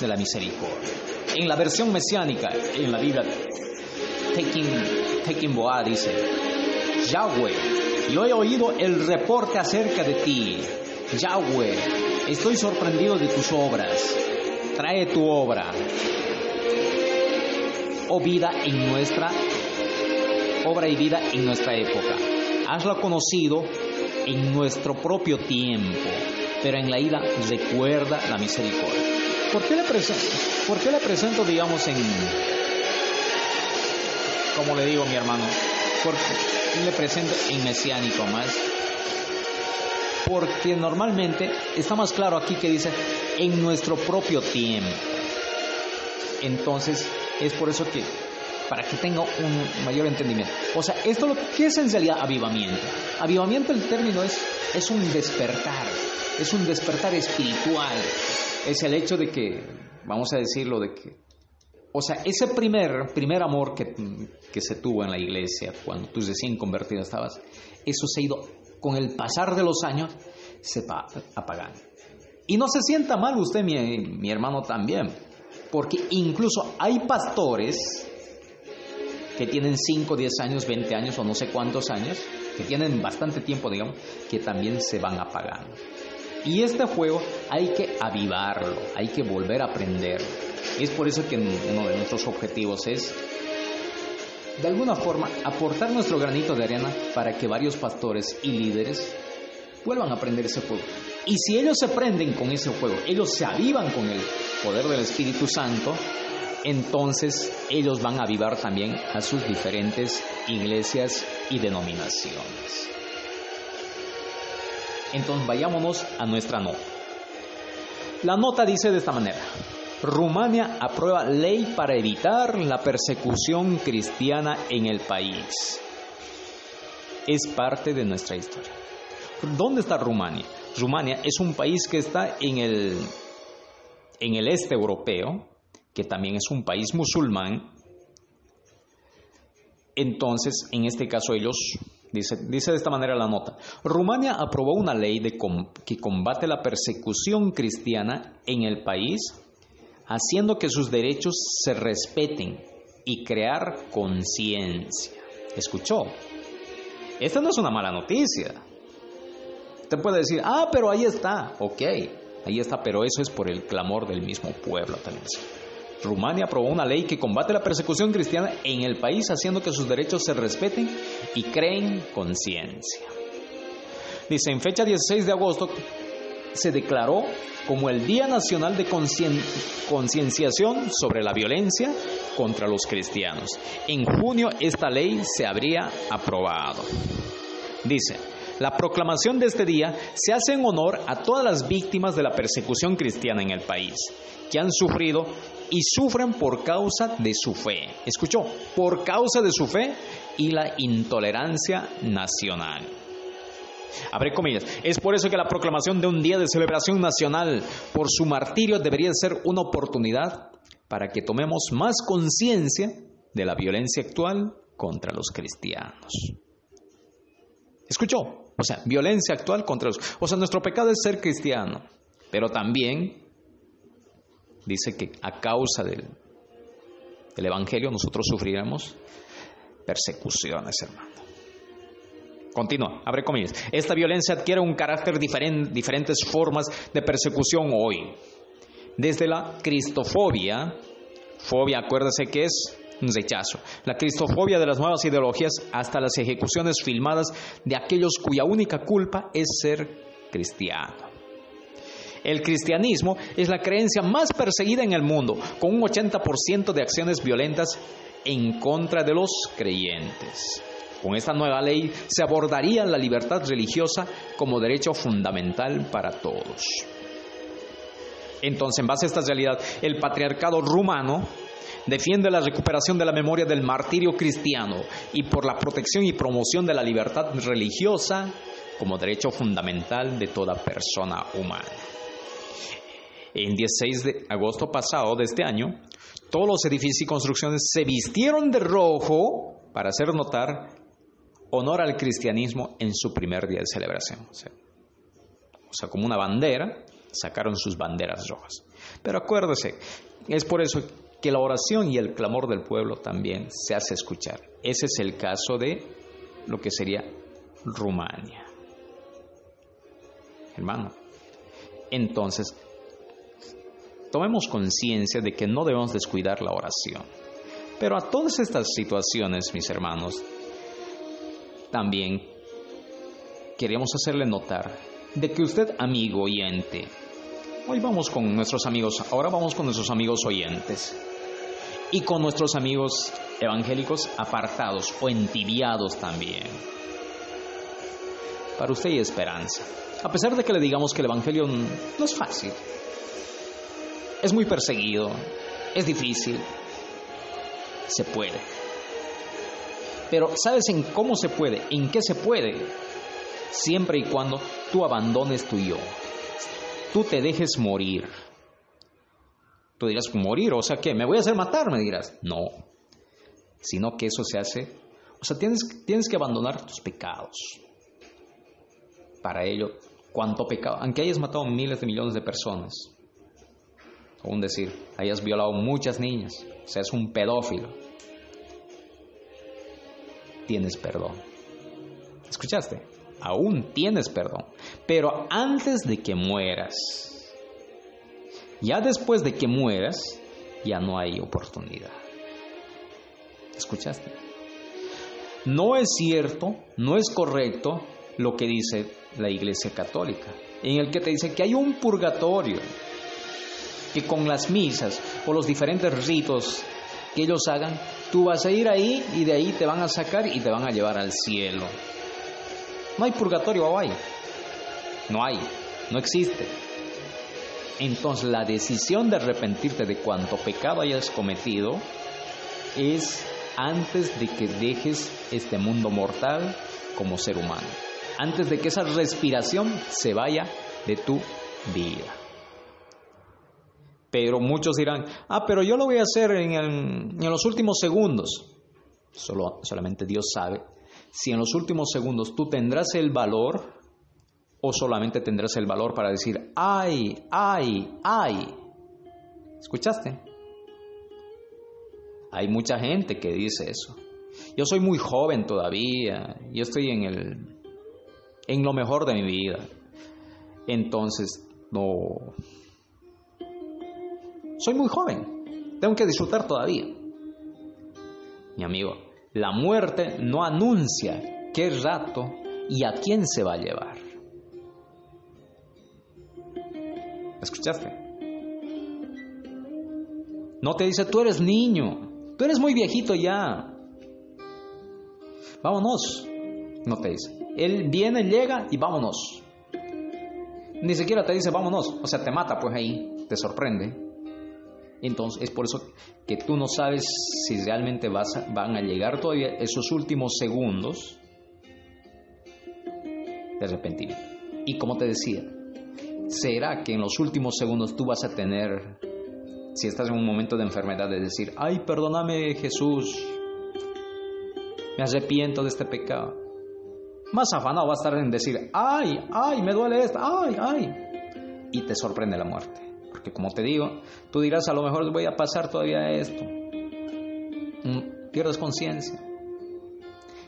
de la misericordia. En la versión mesiánica, en la Biblia, Tekin, Boa dice, Yahweh, yo he oído el reporte acerca de ti. Yahweh, estoy sorprendido de tus obras. Trae tu obra. Oh vida en nuestra obra y vida en nuestra época. Hazlo conocido en nuestro propio tiempo, pero en la ira recuerda la misericordia. ¿Por qué le presento, por qué le presento digamos, en, como le digo mi hermano, por qué le presento en mesiánico más? Porque normalmente está más claro aquí que dice en nuestro propio tiempo. Entonces, es por eso que para que tenga un mayor entendimiento. O sea, esto lo que es en realidad avivamiento. Avivamiento el término es es un despertar, es un despertar espiritual. Es el hecho de que vamos a decirlo de que o sea, ese primer primer amor que, que se tuvo en la iglesia cuando tú recién convertido estabas, eso se ha ido con el pasar de los años se va apagando. Y no se sienta mal usted, mi, mi hermano, también, porque incluso hay pastores que tienen 5, 10 años, 20 años o no sé cuántos años, que tienen bastante tiempo, digamos, que también se van apagando. Y este fuego hay que avivarlo, hay que volver a aprender. Y es por eso que uno de nuestros objetivos es, de alguna forma, aportar nuestro granito de arena para que varios pastores y líderes vuelvan a aprender ese fuego. Y si ellos se prenden con ese fuego, ellos se avivan con el poder del Espíritu Santo, entonces ellos van a avivar también a sus diferentes iglesias y denominaciones. Entonces vayámonos a nuestra nota. La nota dice de esta manera, Rumania aprueba ley para evitar la persecución cristiana en el país. Es parte de nuestra historia. ¿Dónde está Rumania? Rumania es un país que está en el, en el este europeo, que también es un país musulmán, Entonces, en este caso ellos, dice, dice de esta manera la nota, Rumania aprobó una ley que combate la persecución cristiana en el país, haciendo que sus derechos se respeten y crear conciencia. ¿Escuchó? Esta no es una mala noticia. Usted puede decir, ah, pero ahí está, ok, ahí está, pero eso es por el clamor del mismo pueblo también. Rumania aprobó una ley que combate la persecución cristiana en el país, haciendo que sus derechos se respeten y creen conciencia. Dice, en fecha 16 de agosto se declaró como el Día Nacional de Concien- Concienciación sobre la Violencia contra los Cristianos. En junio esta ley se habría aprobado. Dice, la proclamación de este día se hace en honor a todas las víctimas de la persecución cristiana en el país, que han sufrido y sufren por causa de su fe. ¿Escuchó? Por causa de su fe y la intolerancia nacional. Abre comillas. Es por eso que la proclamación de un día de celebración nacional por su martirio debería ser una oportunidad para que tomemos más conciencia de la violencia actual contra los cristianos. ¿Escuchó? O sea, violencia actual contra los... O sea, nuestro pecado es ser cristiano, pero también dice que a causa del, del Evangelio nosotros sufriremos persecuciones, hermano. Continúa, abre comillas. Esta violencia adquiere un carácter diferente, diferentes formas de persecución hoy. Desde la cristofobia, fobia, acuérdese que es un rechazo. La cristofobia de las nuevas ideologías hasta las ejecuciones filmadas de aquellos cuya única culpa es ser cristiano. El cristianismo es la creencia más perseguida en el mundo, con un 80% de acciones violentas en contra de los creyentes. Con esta nueva ley se abordaría la libertad religiosa como derecho fundamental para todos. Entonces, en base a esta realidad, el patriarcado rumano defiende la recuperación de la memoria del martirio cristiano y por la protección y promoción de la libertad religiosa como derecho fundamental de toda persona humana. En 16 de agosto pasado de este año, todos los edificios y construcciones se vistieron de rojo para hacer notar honor al cristianismo en su primer día de celebración. O sea, o sea, como una bandera, sacaron sus banderas rojas. Pero acuérdese, es por eso que la oración y el clamor del pueblo también se hace escuchar. Ese es el caso de lo que sería Rumania. Hermano, entonces, tomemos conciencia de que no debemos descuidar la oración. Pero a todas estas situaciones, mis hermanos, también queremos hacerle notar de que usted, amigo oyente, hoy vamos con nuestros amigos, ahora vamos con nuestros amigos oyentes y con nuestros amigos evangélicos apartados o entibiados también. Para usted hay esperanza, a pesar de que le digamos que el Evangelio no es fácil, es muy perseguido, es difícil, se puede. Pero ¿sabes en cómo se puede? ¿En qué se puede? Siempre y cuando tú abandones tu yo. Tú te dejes morir. Tú dirás, morir, o sea, ¿qué? ¿Me voy a hacer matar? Me dirás. No. Sino que eso se hace. O sea, tienes, tienes que abandonar tus pecados. Para ello, ¿cuánto pecado? Aunque hayas matado miles de millones de personas. Aún decir, hayas violado muchas niñas. Seas un pedófilo tienes perdón. ¿Escuchaste? Aún tienes perdón. Pero antes de que mueras, ya después de que mueras, ya no hay oportunidad. ¿Escuchaste? No es cierto, no es correcto lo que dice la Iglesia Católica, en el que te dice que hay un purgatorio, que con las misas o los diferentes ritos que ellos hagan, tú vas a ir ahí y de ahí te van a sacar y te van a llevar al cielo. No hay purgatorio o. No hay, no existe. Entonces la decisión de arrepentirte de cuanto pecado hayas cometido es antes de que dejes este mundo mortal como ser humano. Antes de que esa respiración se vaya de tu vida. Pero muchos dirán, ah, pero yo lo voy a hacer en, en los últimos segundos. Solo, solamente Dios sabe si en los últimos segundos tú tendrás el valor o solamente tendrás el valor para decir, ay, ay, ay. ¿Escuchaste? Hay mucha gente que dice eso. Yo soy muy joven todavía, yo estoy en el en lo mejor de mi vida. Entonces, no soy muy joven. Tengo que disfrutar todavía. Mi amigo, la muerte no anuncia qué rato y a quién se va a llevar. ¿Escuchaste? No te dice, tú eres niño, tú eres muy viejito ya. Vámonos. No te dice. Él viene, llega y vámonos. Ni siquiera te dice vámonos. O sea, te mata pues ahí, te sorprende. Entonces es por eso que tú no sabes si realmente vas van a llegar todavía esos últimos segundos de arrepentimiento. Y como te decía, ¿será que en los últimos segundos tú vas a tener, si estás en un momento de enfermedad, de decir, ay, perdóname Jesús, me arrepiento de este pecado? Más afanado va a estar en decir, ay, ay, me duele esto, ay, ay. Y te sorprende la muerte. Porque como te digo, tú dirás, a lo mejor voy a pasar todavía esto. Mm, pierdes conciencia.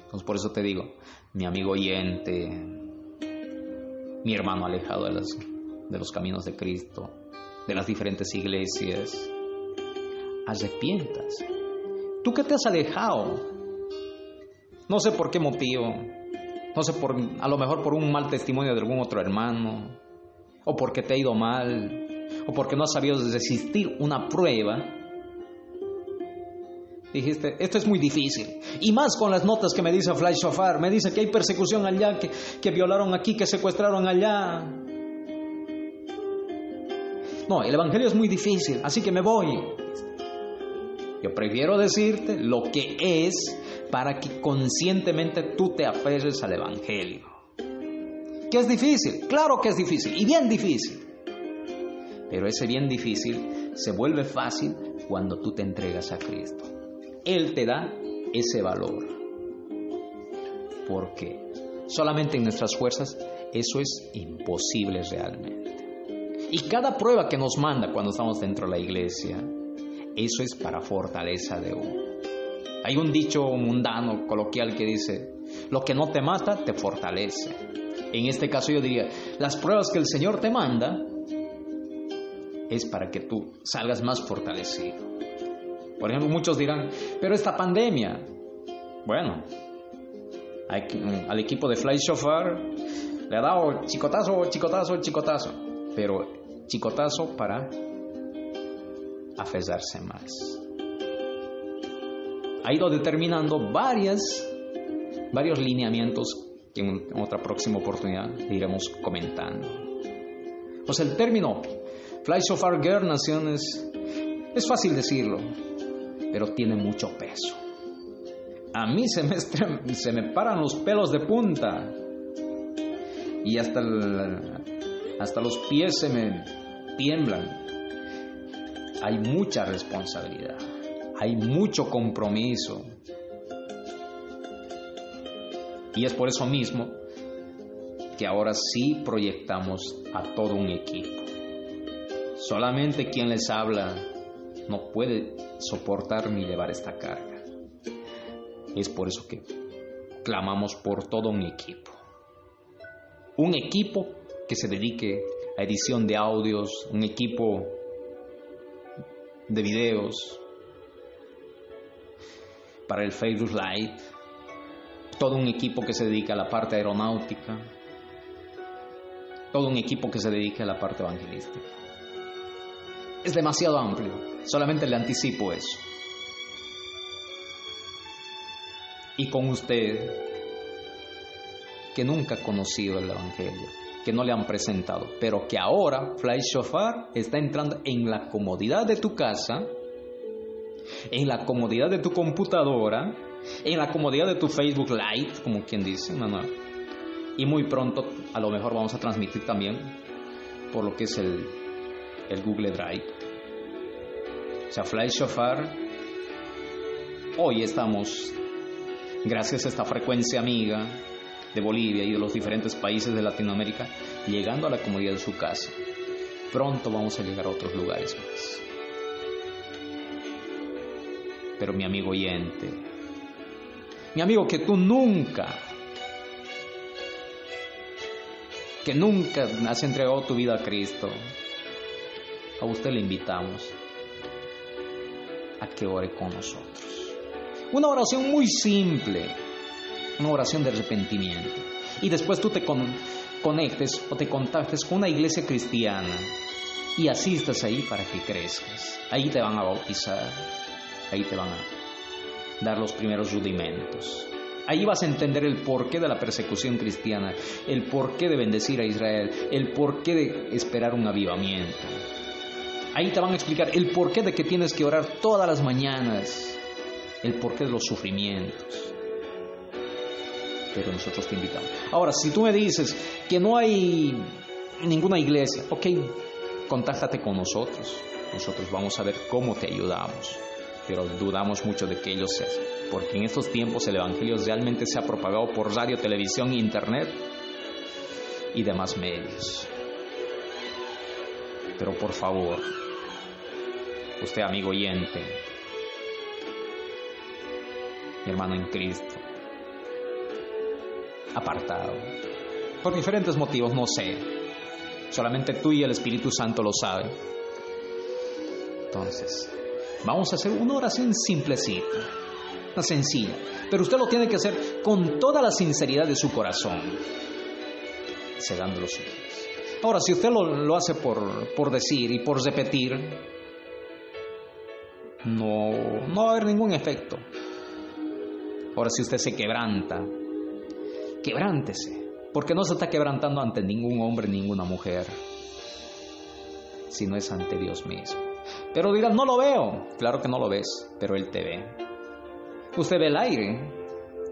Entonces por eso te digo, mi amigo oyente, mi hermano alejado de, de los caminos de Cristo, de las diferentes iglesias, arrepientas. Tú que te has alejado, no sé por qué motivo, no sé, por, a lo mejor por un mal testimonio de algún otro hermano, o porque te ha ido mal, o porque no has sabido resistir una prueba, dijiste, esto es muy difícil. Y más con las notas que me dice Fly Shofar, me dice que hay persecución allá, que, que violaron aquí, que secuestraron allá. No, el Evangelio es muy difícil, así que me voy. Yo prefiero decirte lo que es para que conscientemente tú te aferres al Evangelio. ¿Que es difícil? Claro que es difícil, y bien difícil. Pero ese bien difícil se vuelve fácil cuando tú te entregas a Cristo. Él te da ese valor. Porque solamente en nuestras fuerzas eso es imposible realmente. Y cada prueba que nos manda cuando estamos dentro de la iglesia, eso es para fortaleza de uno. Hay un dicho mundano, coloquial, que dice, lo que no te mata, te fortalece. En este caso yo diría, las pruebas que el Señor te manda es para que tú salgas más fortalecido. Por ejemplo, muchos dirán, pero esta pandemia, bueno, al equipo de Fly le ha dado chicotazo, chicotazo, chicotazo, pero chicotazo para aferrarse más. Ha ido determinando varias, varios lineamientos que en otra próxima oportunidad iremos comentando. Pues el término Fly Shofar Girl Naciones es fácil decirlo, pero tiene mucho peso. A mí se me, se me paran los pelos de punta y hasta, hasta los pies se me tiemblan. Hay mucha responsabilidad, hay mucho compromiso. Y es por eso mismo que ahora sí proyectamos a todo un equipo. Solamente quien les habla no puede soportar ni llevar esta carga. Es por eso que clamamos por todo un equipo. Un equipo que se dedique a edición de audios, un equipo de videos para el Facebook Live, todo un equipo que se dedica a la parte aeronáutica, todo un equipo que se dedique a la parte evangelística. Es demasiado amplio, solamente le anticipo eso. Y con usted, que nunca ha conocido el Evangelio, que no le han presentado, pero que ahora Fly Shofar está entrando en la comodidad de tu casa, en la comodidad de tu computadora, en la comodidad de tu Facebook Live, como quien dice, Manuel. Y muy pronto a lo mejor vamos a transmitir también por lo que es el, el Google Drive. Fly Shofar, hoy estamos gracias a esta frecuencia amiga de Bolivia y de los diferentes países de Latinoamérica, llegando a la comodidad de su casa. Pronto vamos a llegar a otros lugares más. Pero mi amigo oyente, mi amigo que tú nunca, que nunca has entregado tu vida a Cristo, a usted le invitamos a que ore con nosotros. Una oración muy simple, una oración de arrepentimiento. Y después tú te con- conectes o te contactes con una iglesia cristiana y asistas ahí para que crezcas. Ahí te van a bautizar, ahí te van a dar los primeros rudimentos. Ahí vas a entender el porqué de la persecución cristiana, el porqué de bendecir a Israel, el porqué de esperar un avivamiento. Ahí te van a explicar el porqué de que tienes que orar todas las mañanas, el porqué de los sufrimientos. Pero nosotros te invitamos. Ahora, si tú me dices que no hay ninguna iglesia, ok, contáctate con nosotros. Nosotros vamos a ver cómo te ayudamos. Pero dudamos mucho de que ellos se porque en estos tiempos el Evangelio realmente se ha propagado por radio, televisión, internet y demás medios. Pero por favor, usted amigo oyente, mi hermano en Cristo, apartado, por diferentes motivos, no sé, solamente tú y el Espíritu Santo lo saben. Entonces, vamos a hacer una oración simplecita, una sencilla, pero usted lo tiene que hacer con toda la sinceridad de su corazón, cegando los ojos. Ahora, si usted lo, lo hace por, por decir y por repetir, no, no va a haber ningún efecto. Ahora, si usted se quebranta, quebrántese, porque no se está quebrantando ante ningún hombre, ninguna mujer, sino es ante Dios mismo. Pero dirán, no lo veo. Claro que no lo ves, pero Él te ve. Usted ve el aire,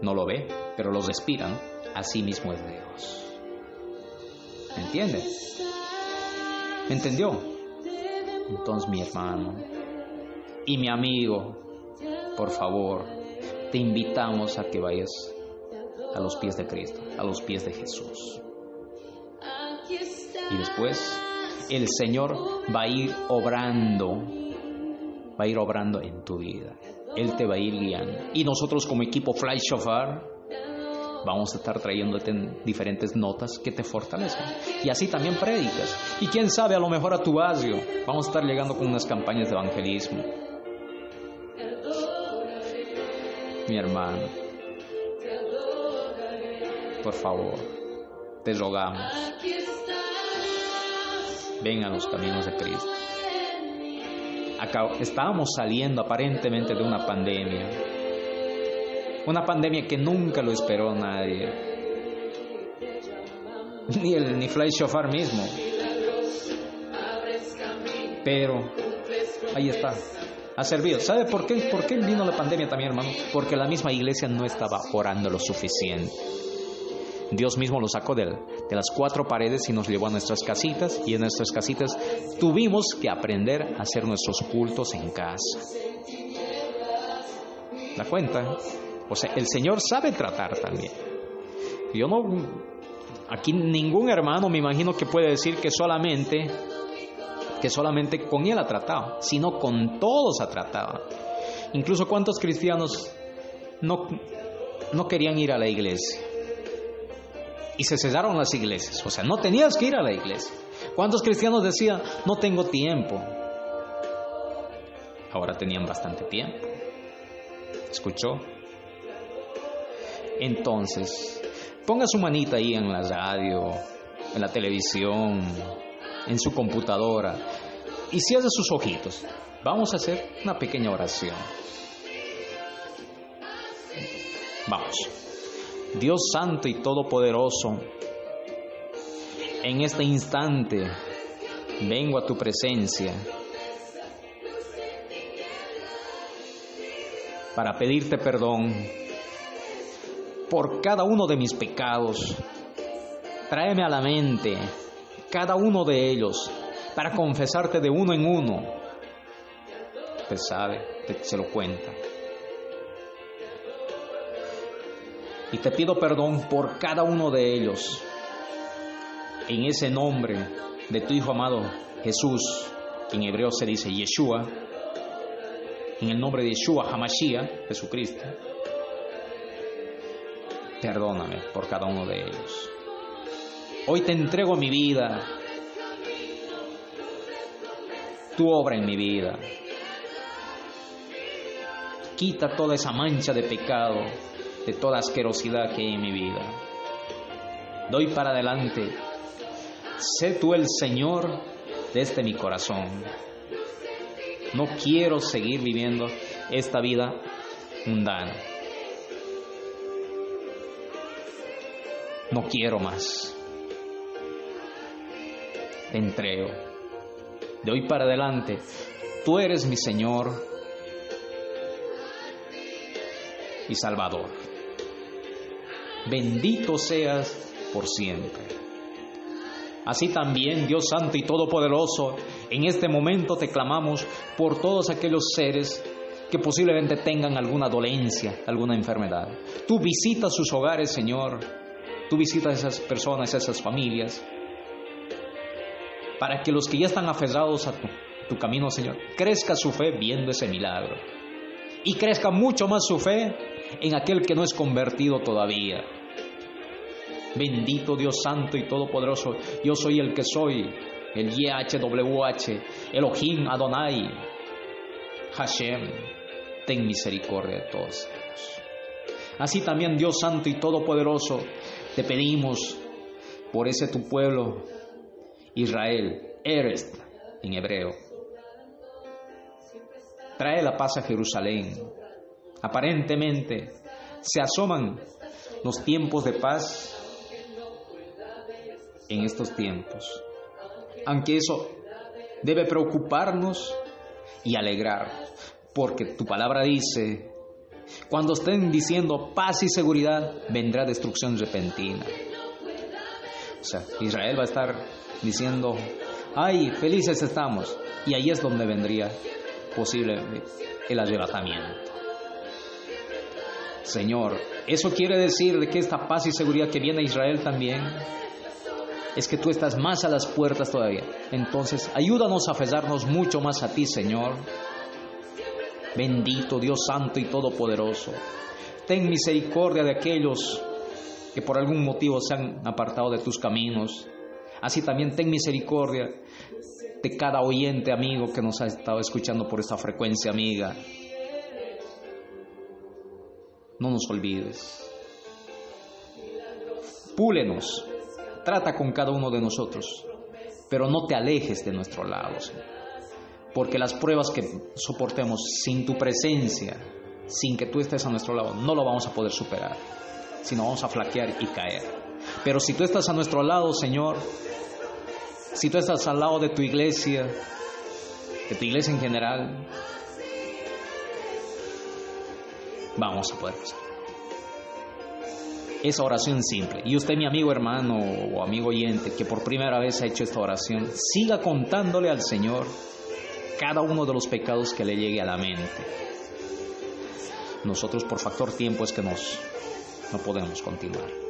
no lo ve, pero lo respiran. Así mismo es Dios. ¿Me entiende? ¿Me entendió? Entonces, mi hermano y mi amigo, por favor, te invitamos a que vayas a los pies de Cristo, a los pies de Jesús. Y después el Señor va a ir obrando, va a ir obrando en tu vida. Él te va a ir guiando. Y nosotros como equipo Fly Shofar vamos a estar trayéndote diferentes notas que te fortalezcan. Y así también prédicas. Y quién sabe, a lo mejor a tu barrio vamos a estar llegando con unas campañas de evangelismo. Mi hermano, por favor, te rogamos, ven a los caminos de Cristo. Estábamos saliendo aparentemente de una pandemia, una pandemia que nunca lo esperó nadie, ni el ni Fly Shofar mismo. Pero ahí está, ha servido. ¿Sabe por qué? ¿Por qué vino la pandemia también, hermano? Porque la misma iglesia no estaba orando lo suficiente. Dios mismo lo sacó de, las cuatro paredes y nos llevó a nuestras casitas y en nuestras casitas tuvimos que aprender a hacer nuestros cultos en casa. ¿La cuenta? O sea, el Señor sabe tratar también. Yo no... Aquí ningún hermano me imagino que puede decir que solamente solamente con él ha tratado, sino con todos ha tratado. Incluso cuántos cristianos no, no querían ir a la iglesia y se cesaron las iglesias. O sea, no tenías que ir a la iglesia. ¿Cuántos cristianos decían, no tengo tiempo? Ahora tenían bastante tiempo. ¿Escuchó? Entonces, ponga su manita ahí en la radio, en la televisión, en su computadora y cierre sus ojitos. Vamos a hacer una pequeña oración. Vamos. Dios Santo y Todopoderoso, en este instante vengo a tu presencia para pedirte perdón por cada uno de mis pecados. Tráeme a la mente cada uno de ellos para confesarte de uno en uno. Usted sabe, usted se lo cuenta. Y te pido perdón por cada uno de ellos. En ese nombre de tu Hijo amado Jesús, en hebreo se dice Yeshua, en el nombre de Yeshua Hamashiach, Jesucristo, perdóname por cada uno de ellos. Hoy te entrego mi vida, tu obra en mi vida. Quita toda esa mancha de pecado, de toda asquerosidad que hay en mi vida. Doy para adelante. Sé tú el Señor desde mi corazón. No quiero seguir viviendo esta vida mundana. No quiero más. Te entrego. De hoy para adelante, tú eres mi Señor y Salvador. Bendito seas por siempre. Así también, Dios Santo y Todopoderoso, en este momento te clamamos por todos aquellos seres que posiblemente tengan alguna dolencia, alguna enfermedad. Tú visitas sus hogares, Señor. Tú visitas esas personas, esas familias, para que los que ya están aferrados a tu, camino, Señor, crezca su fe viendo ese milagro. Y crezca mucho más su fe en aquel que no es convertido todavía. Bendito Dios Santo y Todopoderoso, yo soy el que soy, el YHWH, Elohim Adonai, Hashem, ten misericordia de todos. Así también Dios Santo y Todopoderoso, te pedimos por ese tu pueblo, Israel, eres en hebreo. Trae la paz a Jerusalén. Aparentemente se asoman los tiempos de paz en estos tiempos. Aunque eso debe preocuparnos y alegrar, porque tu palabra dice, cuando estén diciendo paz y seguridad, vendrá destrucción repentina. O sea, Israel va a estar diciendo, ay, felices estamos. Y ahí es donde vendría posible el arrebatamiento. Señor, eso quiere decir de que esta paz y seguridad que viene a Israel también es que tú estás más a las puertas todavía. Entonces, ayúdanos a aferrarnos mucho más a ti, Señor. Bendito Dios Santo y Todopoderoso. Ten misericordia de aquellos que por algún motivo se han apartado de tus caminos. Así también ten misericordia de cada oyente amigo que nos ha estado escuchando por esta frecuencia amiga. No nos olvides. Púlenos, trata con cada uno de nosotros, pero no te alejes de nuestro lado, Señor. Porque las pruebas que soportemos sin tu presencia, sin que tú estés a nuestro lado, no lo vamos a poder superar, sino vamos a flaquear y caer. Pero si tú estás a nuestro lado, Señor, si tú estás al lado de tu iglesia, de tu iglesia en general, vamos a poder pasar. Esa oración simple. Y usted, mi amigo hermano o amigo oyente, que por primera vez ha hecho esta oración, siga contándole al Señor cada uno de los pecados que le llegue a la mente. Nosotros por factor tiempo es que nos no podemos continuar.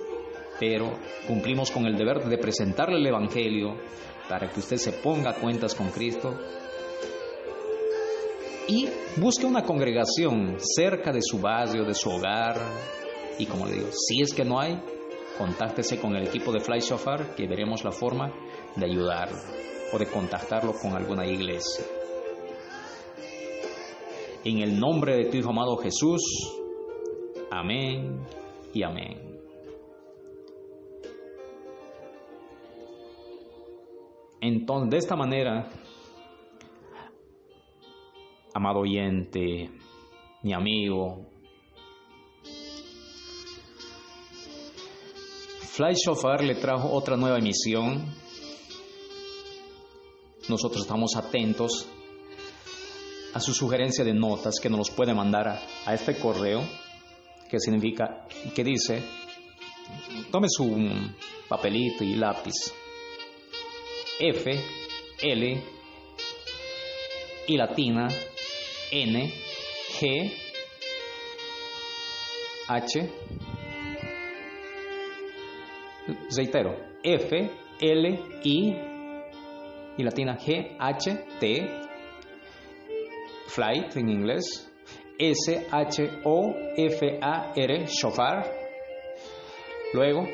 Pero cumplimos con el deber de presentarle el Evangelio para que usted se ponga a cuentas con Cristo y busque una congregación cerca de su barrio, de su hogar. Y como le digo, si es que no hay, contáctese con el equipo de Fly Shofar que veremos la forma de ayudarlo o de contactarlo con alguna iglesia. En el nombre de tu Hijo amado Jesús, amén y amén. Entonces, de esta manera, amado oyente, mi amigo, Fly Shofar le trajo otra nueva emisión. Nosotros estamos atentos a su sugerencia de notas que nos los puede mandar a, a este correo que significa, que dice, tome su papelito y lápiz. F, L y latina, N, G, H, Reitero, F, L, I y latina G, H, T, flight en inglés, S, H, O, F, A, R, shofar, luego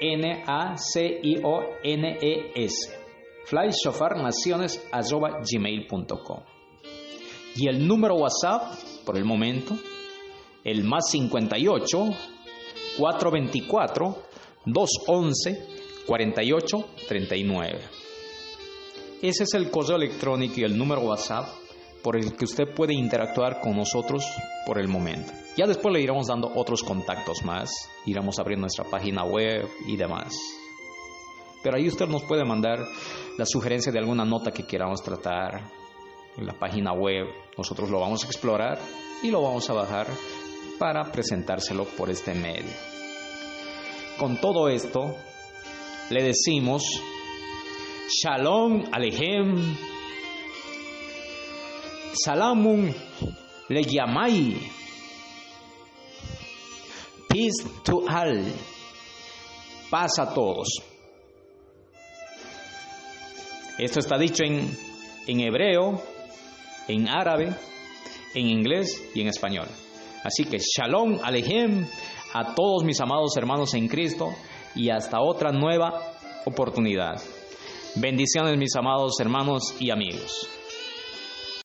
N, A, C, I, O, N, E, S, fly shofar naciones arroba gmail.com y el número WhatsApp por el momento el más 58 424 211 48 39. Ese es el correo electrónico y el número WhatsApp por el que usted puede interactuar con nosotros por el momento. Ya después le iremos dando otros contactos más, iremos abriendo nuestra página web y demás. Pero ahí usted nos puede mandar la sugerencia de alguna nota que queramos tratar en la página web. Nosotros lo vamos a explorar y lo vamos a bajar para presentárselo por este medio. Con todo esto, le decimos Shalom Alejem, Salamun Leyamai, Peace to all, paz a todos. Esto está dicho en, en hebreo, en árabe, en inglés y en español. Así que Shalom Alejem a todos mis amados hermanos en Cristo y hasta otra nueva oportunidad. Bendiciones mis amados hermanos y amigos.